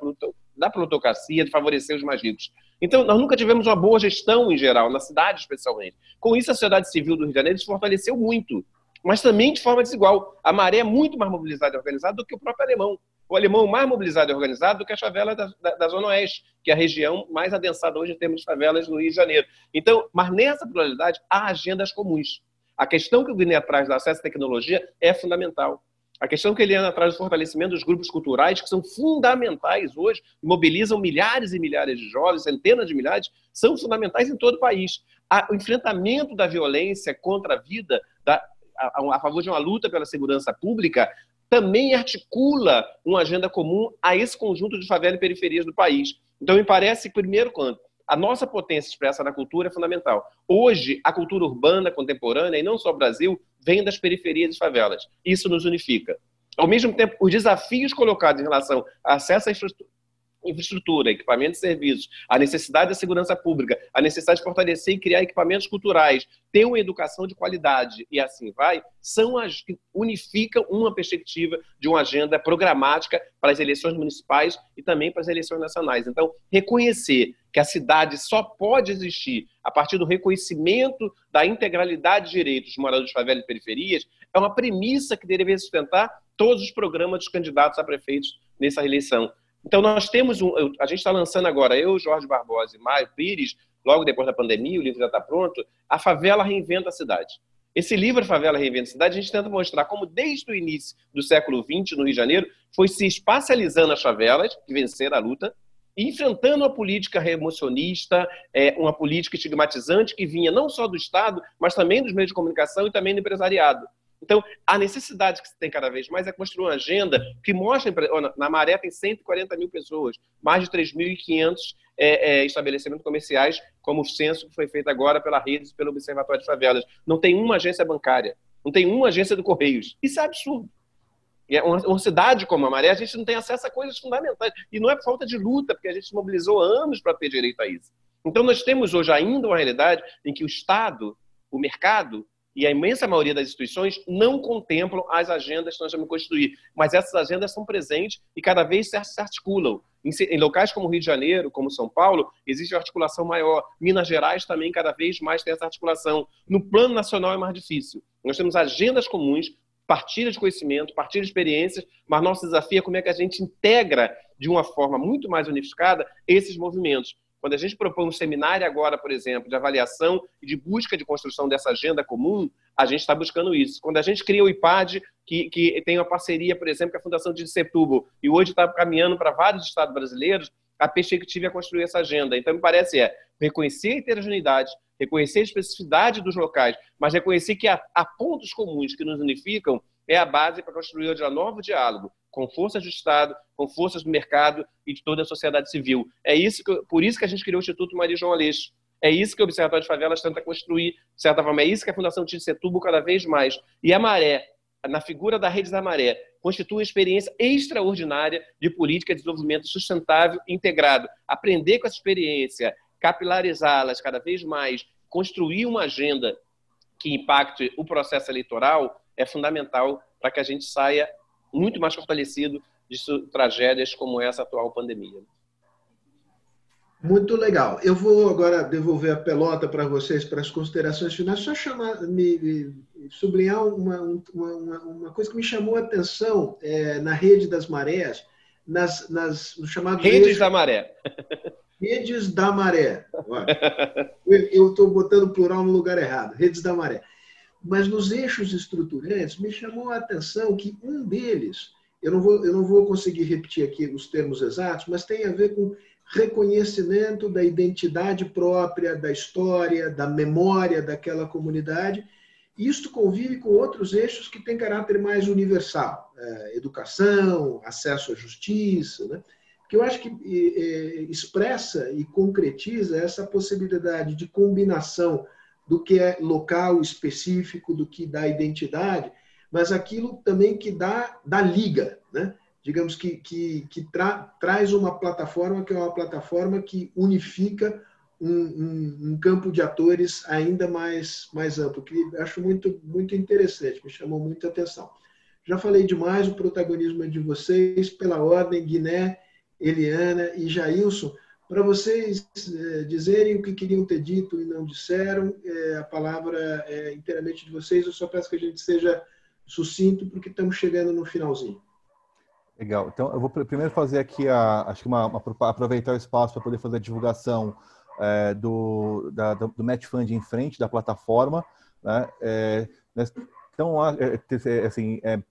da plutocracia, de favorecer os mais ricos. Então, nós nunca tivemos uma boa gestão em geral, na cidade especialmente. Com isso, a sociedade civil do Rio de Janeiro se fortaleceu muito, mas também de forma desigual. A maré é muito mais mobilizada e organizada do que o próprio alemão. O alemão mais mobilizado e organizado do que a favela da, da, da, Zona Oeste, que é a região mais adensada hoje em termos de favelas no Rio de Janeiro. Então, mas nessa pluralidade há agendas comuns. A questão que o Guiné traz do acesso à tecnologia é fundamental. A questão que ele anda atrás do fortalecimento dos grupos culturais, que são fundamentais hoje, mobilizam milhares e milhares de jovens, centenas de milhares, são fundamentais em todo o país. O enfrentamento da violência contra a vida, da, a, a, favor de uma luta pela segurança pública, também articula uma agenda comum a esse conjunto de favelas e periferias do país. Então, me parece, primeiro, quando a nossa potência expressa na cultura é fundamental. Hoje, a cultura urbana contemporânea, e não só o Brasil, vem das periferias e favelas. Isso nos unifica. Ao mesmo tempo, os desafios colocados em relação ao acesso à infraestrutura, equipamentos e serviços, a necessidade da segurança pública, a necessidade de fortalecer e criar equipamentos culturais, ter uma educação de qualidade e assim vai, são as que unificam uma perspectiva de uma agenda programática para as eleições municipais e também para as eleições nacionais. Então, reconhecer que a cidade só pode existir a partir do reconhecimento da integralidade de direitos dos moradores de favelas e periferias é uma premissa que deveria sustentar todos os programas dos candidatos a prefeitos nessa eleição. Então, nós temos um. A gente está lançando agora, eu, Jorge Barbosa e Mário Pires, logo depois da pandemia, o livro já está pronto, A Favela Reinventa a Cidade. Esse livro, Favela Reinventa a Cidade, a gente tenta mostrar como, desde o início do século XX, no Rio de Janeiro, foi se espacializando as favelas, que venceram a luta, e enfrentando uma política remocionista, é, uma política estigmatizante que vinha não só do Estado, mas também dos meios de comunicação e também do empresariado. Então, a necessidade que se tem cada vez mais é construir uma agenda que mostre. Na Maré tem 140 mil pessoas, mais de 3.500 é, é, estabelecimentos comerciais, como o censo que foi feito agora pela Redes pelo Observatório de Favelas. Não tem uma agência bancária, não tem uma agência do Correios. Isso é absurdo. E é uma, uma, cidade como a Maré, a gente não tem acesso a coisas fundamentais. E não é falta de luta, porque a gente mobilizou anos para ter direito a isso. Então, nós temos hoje ainda uma realidade em que o Estado, o mercado, e a imensa maioria das instituições não contemplam as agendas que nós vamos construir. Mas essas agendas são presentes e cada vez se articulam. Em, locais como Rio de Janeiro, como São Paulo, existe articulação maior. Minas Gerais também cada vez mais tem essa articulação. No plano nacional é mais difícil. Nós temos agendas comuns, partilha de conhecimento, partilha de experiências, mas nosso desafio é como é que a gente integra de uma forma muito mais unificada esses movimentos. Quando a gente propõe um seminário agora, por exemplo, de avaliação e de busca de construção dessa agenda comum, a gente está buscando isso. Quando a gente cria o IPAD, que, que tem uma parceria, por exemplo, com a Fundação de Setúbal, e hoje está caminhando para vários estados brasileiros, a perspectiva é construir essa agenda. Então, me parece é reconhecer a heterogeneidade, reconhecer a especificidade dos locais, mas reconhecer que há, há pontos comuns que nos unificam é a base para construir um novo diálogo com forças do Estado, com forças do mercado e de toda a sociedade civil. É isso que, por isso que a gente criou o Instituto Maria João Aleixo. É isso que o Observatório de Favelas tenta construir, de certa forma. É isso que a Fundação Tite Setúbal cada vez mais. E a Maré, na figura da Rede da Maré, constitui uma experiência extraordinária de política de desenvolvimento sustentável integrado. Aprender com essa experiência, capilarizá-las cada vez mais, construir uma agenda que impacte o processo eleitoral é fundamental para que a gente saia muito mais fortalecido de tragédias como essa atual pandemia. Muito legal. Eu vou agora devolver a pelota para vocês para as considerações finais. Só chamar, me, sublinhar uma, uma, uma, coisa que me chamou a atenção é, na rede das marés, nas, nas no chamado redes da maré. Redes da maré. Eu estou botando plural no lugar errado. Redes da maré. Mas nos eixos estruturantes, me chamou a atenção que um deles, eu não vou, eu não vou conseguir repetir aqui os termos exatos, mas tem a ver com reconhecimento da identidade própria, da história, da memória daquela comunidade. Isto convive com outros eixos que têm caráter mais universal: é, educação, acesso à justiça, né? que eu acho que é, expressa e concretiza essa possibilidade de combinação do que é local específico, do que dá identidade, mas aquilo também que dá, dá liga, né? digamos que, que, que tra, traz uma plataforma que é uma plataforma que unifica um, um, um, campo de atores ainda mais, mais amplo, que acho muito, muito interessante, me chamou muita atenção. Já falei demais, o protagonismo é de vocês, pela ordem, Guiné, Eliana e Jailson para vocês é, dizerem o que queriam ter dito e não disseram. É, a palavra é inteiramente de vocês. Eu só peço que a gente seja sucinto, porque estamos chegando no finalzinho. Legal. Então, eu vou primeiro fazer aqui, a, acho que uma, uma aproveitar o espaço para poder fazer a divulgação é, do, da, do Match Fund em frente da plataforma. Né? Então, assim, é,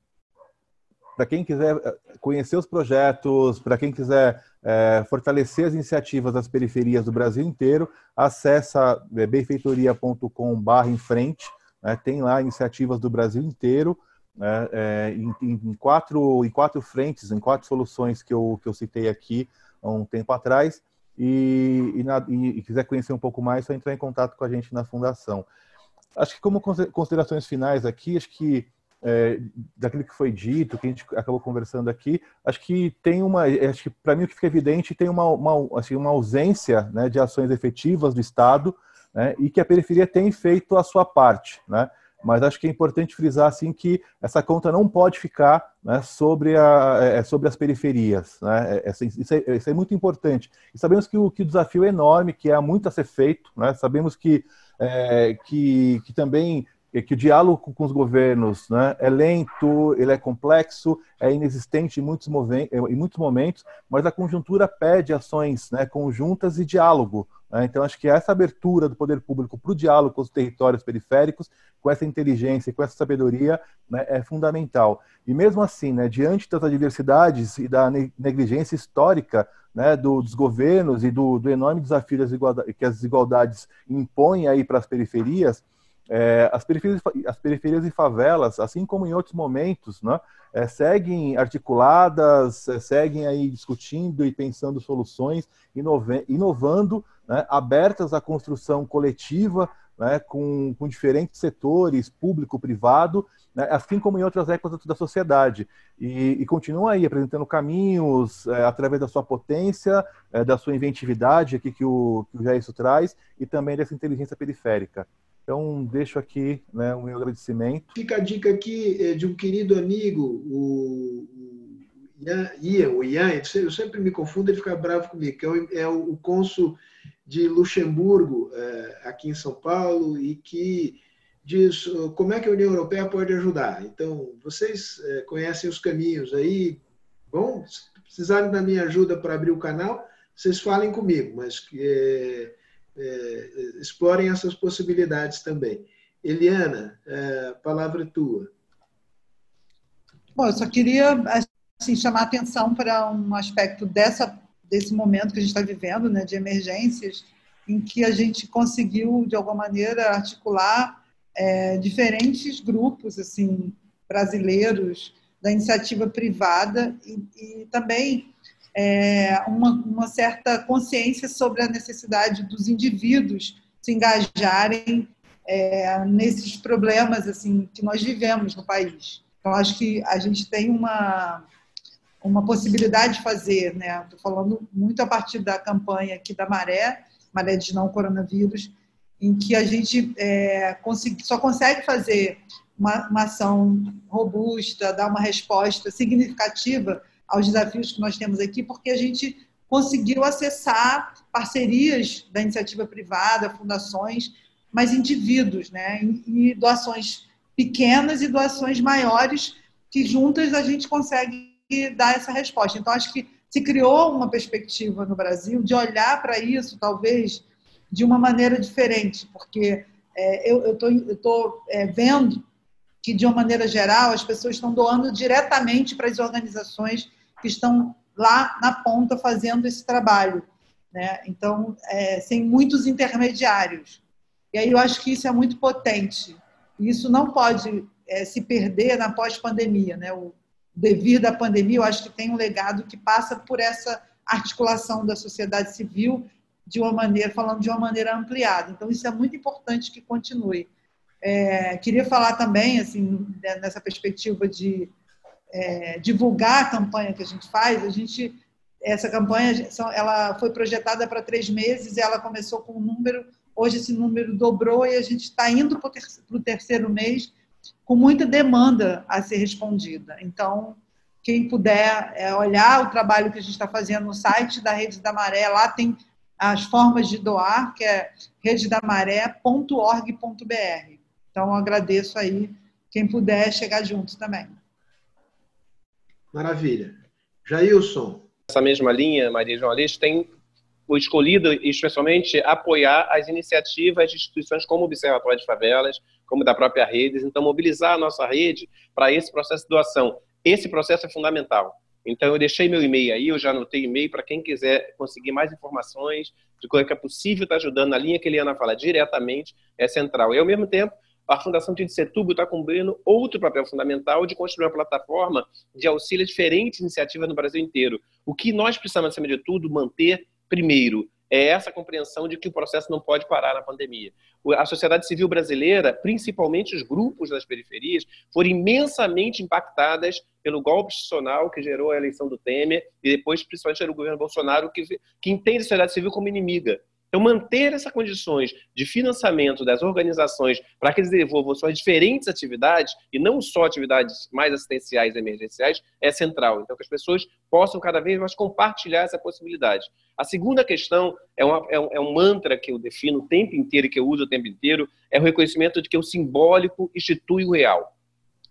para quem quiser é, conhecer os projetos, para quem quiser é, fortalecer as iniciativas das periferias do Brasil inteiro, acessa benfeitoria.com.br em frente, né? tem lá iniciativas do Brasil inteiro, né, é, em, em, quatro, em quatro frentes, em quatro soluções que eu, que eu citei aqui há um tempo atrás. E, e, na, e, e quiser conhecer um pouco mais, só entrar em contato com a gente na Fundação. Acho que como considerações finais aqui, acho que é, daquilo que foi dito, que a gente acabou conversando aqui, acho que tem uma, acho que para mim o que fica evidente tem uma, uma, assim, uma ausência né, de ações efetivas do Estado né, e que a periferia tem feito a sua parte, né? mas acho que é importante frisar assim que essa conta não pode ficar né, sobre, a, é, é sobre as periferias. Né? É, é assim, isso, é, isso, é, muito importante. E sabemos que o, que o desafio é enorme, que há muito a ser feito. Né? Sabemos que, é, que, que também que o diálogo com os governos né, é lento, ele é complexo, é inexistente em muitos, em muitos momentos, mas a conjuntura pede ações né, conjuntas e diálogo. Né? Então, acho que essa abertura do poder público para o diálogo com os territórios periféricos com essa inteligência e com essa sabedoria né, é fundamental. E mesmo assim, né, diante das adversidades e da negligência histórica né, do, dos governos e do, do enorme desafio que as desigualdades impõem aí para as periferias, é, as, periferias, as periferias e favelas, assim como em outros momentos, né, é, seguem articuladas, é, seguem aí discutindo e pensando soluções, inovando, né, abertas à construção coletiva né, com, com diferentes setores, público, privado, né, assim como em outras épocas da sociedade. E, e continua aí apresentando caminhos é, através da sua potência, é, da sua inventividade, aqui que o, que o Jair traz, e também dessa inteligência periférica. Então, deixo aqui né, o meu agradecimento. Fica a dica aqui é, de um querido amigo, o Ian, o Ian, eu sempre me confundo, ele fica bravo comigo, que é o, é o cônsul de Luxemburgo, é, aqui em São Paulo, e que diz como é que a União Europeia pode ajudar. Então, vocês é, conhecem os caminhos aí. Bom, se precisarem da minha ajuda para abrir o canal, vocês falem comigo, mas é, é, explorem essas possibilidades também. Eliana, é, palavra é tua. Bom, eu só queria assim, chamar atenção para um aspecto dessa desse momento que a gente está vivendo, né, de emergências, em que a gente conseguiu de alguma maneira articular é, diferentes grupos assim brasileiros da iniciativa privada e, e também é, uma, uma, certa consciência sobre a necessidade dos indivíduos se engajarem é, nesses problemas assim que nós vivemos no país. Então acho que a gente tem uma uma possibilidade de fazer, né? Estou falando muito a partir da campanha aqui da Maré, Maré de Não Coronavírus, em que a gente é, consegui, só consegue fazer uma, uma, ação robusta, dar uma resposta significativa aos desafios que nós temos aqui, porque a gente conseguiu acessar parcerias da iniciativa privada, fundações, mas indivíduos, né? E doações pequenas e doações maiores que juntas a gente consegue dar essa resposta. Então, acho que se criou uma perspectiva no Brasil de olhar para isso, talvez, de uma maneira diferente, porque é, eu estou é, vendo que, de uma maneira geral, as pessoas estão doando diretamente para as organizações que estão lá na ponta fazendo esse trabalho. Né? Então, é, sem muitos intermediários. E aí eu acho que isso é muito potente. E isso não pode é, se perder na pós-pandemia. Né? O, devido à pandemia, eu acho que tem um legado que passa por essa articulação da sociedade civil de uma maneira, falando de uma maneira ampliada. Então, isso é muito importante que continue. É, queria falar também, assim, né, nessa perspectiva de é, divulgar a campanha que a gente faz. A gente, essa campanha, ela foi projetada para três meses. Ela começou com um número, hoje esse número dobrou e a gente está indo para o terceiro mês com muita demanda a ser respondida. Então, quem puder é, olhar o trabalho que a gente está fazendo no site da Rede da Maré, lá tem as formas de doar, que é rededamaré.org.br. Então, agradeço aí quem puder chegar junto também. Maravilha. Jailson. Essa mesma linha, Maria João Aleixo, tem escolhido, especialmente, apoiar as iniciativas de instituições como o Observatório de Favelas, como da própria Redes, então mobilizar a nossa rede para esse processo de doação. Esse processo é fundamental. Então, eu deixei meu e-mail aí, eu já anotei e-mail para quem quiser conseguir mais informações de como é que é possível estar ajudando na linha que a Eliana fala diretamente, é central. E, ao mesmo tempo, a Fundação de Setúbal está cumprindo outro papel fundamental de construir uma plataforma de auxílio a diferentes iniciativas no Brasil inteiro. O que nós precisamos, acima de tudo, manter primeiro é essa compreensão de que o processo não pode parar na pandemia. A sociedade civil brasileira, principalmente os grupos das periferias, foram imensamente impactadas pelo golpe institucional que gerou a eleição do Temer e depois, principalmente, o governo Bolsonaro, que, que entende a sociedade civil como inimiga. Então, manter essas condições de financiamento das organizações para que eles desenvolvam suas diferentes atividades, e não só atividades mais assistenciais e emergenciais, é central. Então, que as pessoas possam cada vez mais compartilhar essa possibilidade. A segunda questão é, uma, é, um, é um mantra que eu defino o tempo inteiro e que eu uso o tempo inteiro, é o reconhecimento de que o simbólico institui o real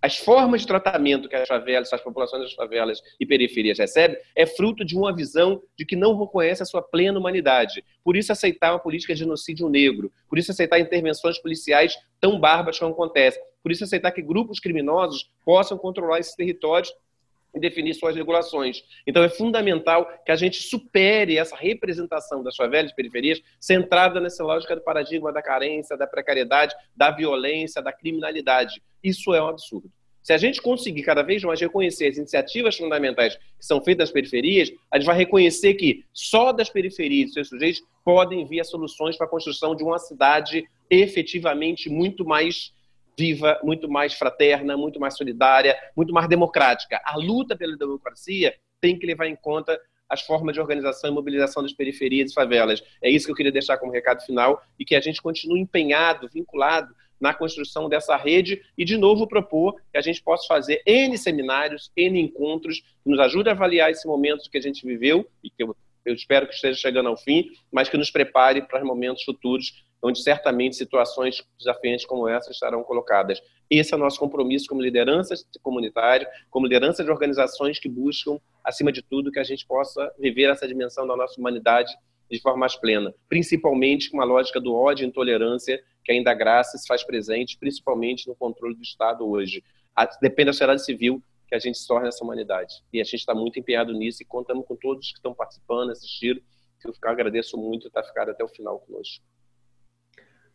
as formas de tratamento que as favelas, as populações das favelas e periferias recebem, é fruto de uma visão de que não reconhece a sua plena humanidade. Por isso aceitar uma política de genocídio negro, por isso aceitar intervenções policiais tão bárbaras como acontece, por isso aceitar que grupos criminosos possam controlar esses territórios e definir suas regulações. Então é fundamental que a gente supere essa representação das favelas e periferias centrada nessa lógica do paradigma da carência, da precariedade, da violência, da criminalidade. Isso é um absurdo. Se a gente conseguir cada vez mais reconhecer as iniciativas fundamentais que são feitas nas periferias, a gente vai reconhecer que só das periferias e seus sujeitos podem vir soluções para a construção de uma cidade efetivamente muito mais viva, muito mais fraterna, muito mais solidária, muito mais democrática. A luta pela democracia tem que levar em conta as formas de organização e mobilização das periferias e favelas. É isso que eu queria deixar como recado final e que a gente continue empenhado, vinculado na construção dessa rede e, de novo, propor que a gente possa fazer N seminários, N encontros, que nos ajude a avaliar esse momento que a gente viveu e que eu, eu espero que esteja chegando ao fim, mas que nos prepare para momentos futuros onde certamente situações desafiantes como essa estarão colocadas. Esse é o nosso compromisso como liderança comunitária, como liderança de organizações que buscam, acima de tudo, que a gente possa viver essa dimensão da nossa humanidade de forma mais plena, principalmente com a lógica do ódio e intolerância que ainda graça se faz presente, principalmente no controle do Estado hoje. Depende da sociedade civil que a gente se torne essa humanidade. E a gente está muito empenhado nisso e contamos com todos que estão participando, assistindo. Eu agradeço muito estar ficado até o final conosco.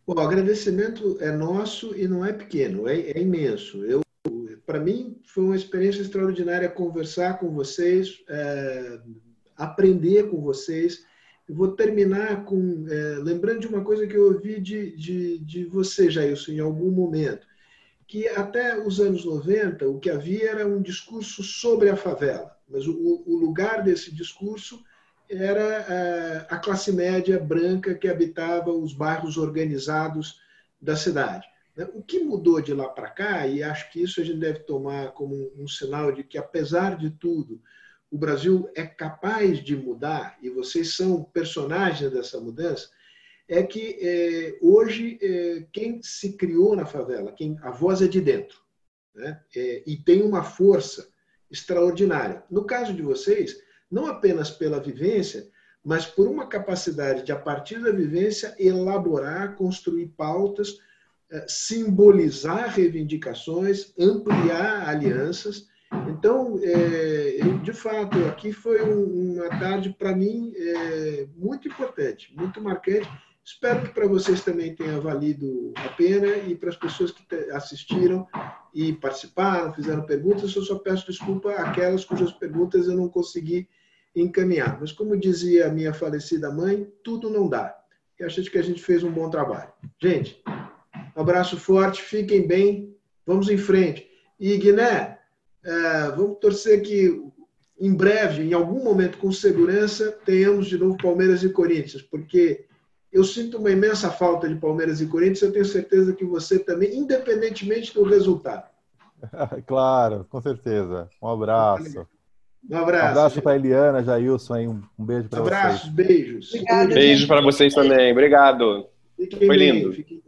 O agradecimento é nosso e não é pequeno, é, é imenso. Eu, para mim, foi uma experiência extraordinária conversar com vocês, é, aprender com vocês. Eu vou terminar com é, lembrando de uma coisa que eu ouvi de, de, de você, Jailson, em algum momento, que até os anos 90 o que havia era um discurso sobre a favela, mas o, o lugar desse discurso era eh, a classe média branca que habitava os bairros organizados da cidade. Né? O que mudou de lá para cá, e acho que isso a gente deve tomar como um sinal de que, apesar de tudo, o Brasil é capaz de mudar, e vocês são personagens dessa mudança, é que é, hoje é, quem se criou na favela, quem a voz é de dentro, né? é, e tem uma força extraordinária. No caso de vocês, não apenas pela vivência, mas por uma capacidade de, a partir da vivência, elaborar, construir pautas, eh, simbolizar reivindicações, ampliar alianças. Então, é, de fato, aqui foi uma tarde, para mim, é, muito importante, muito marcante. Espero que para vocês também tenha valido a pena e para as pessoas que assistiram e participaram, fizeram perguntas, eu só peço desculpa àquelas cujas perguntas eu não consegui encaminhar. Mas, como dizia a minha falecida mãe, tudo não dá. E acho que a gente fez um bom trabalho. Gente, abraço forte, fiquem bem, vamos em frente. E, Guiné, é, vamos torcer que em breve, em algum momento, com segurança, tenhamos de novo Palmeiras e Corinthians, porque eu sinto uma imensa falta de Palmeiras e Corinthians, eu tenho certeza que você também, independentemente do resultado. Claro, com certeza. Um abraço. Um abraço. Um abraço para Eliana, Jailson, aí, um, um beijo para vocês. Abraços, beijos. Obrigada, Beijo para vocês também. Obrigado. Fiquem Foi bem, lindo. Fiquem bem.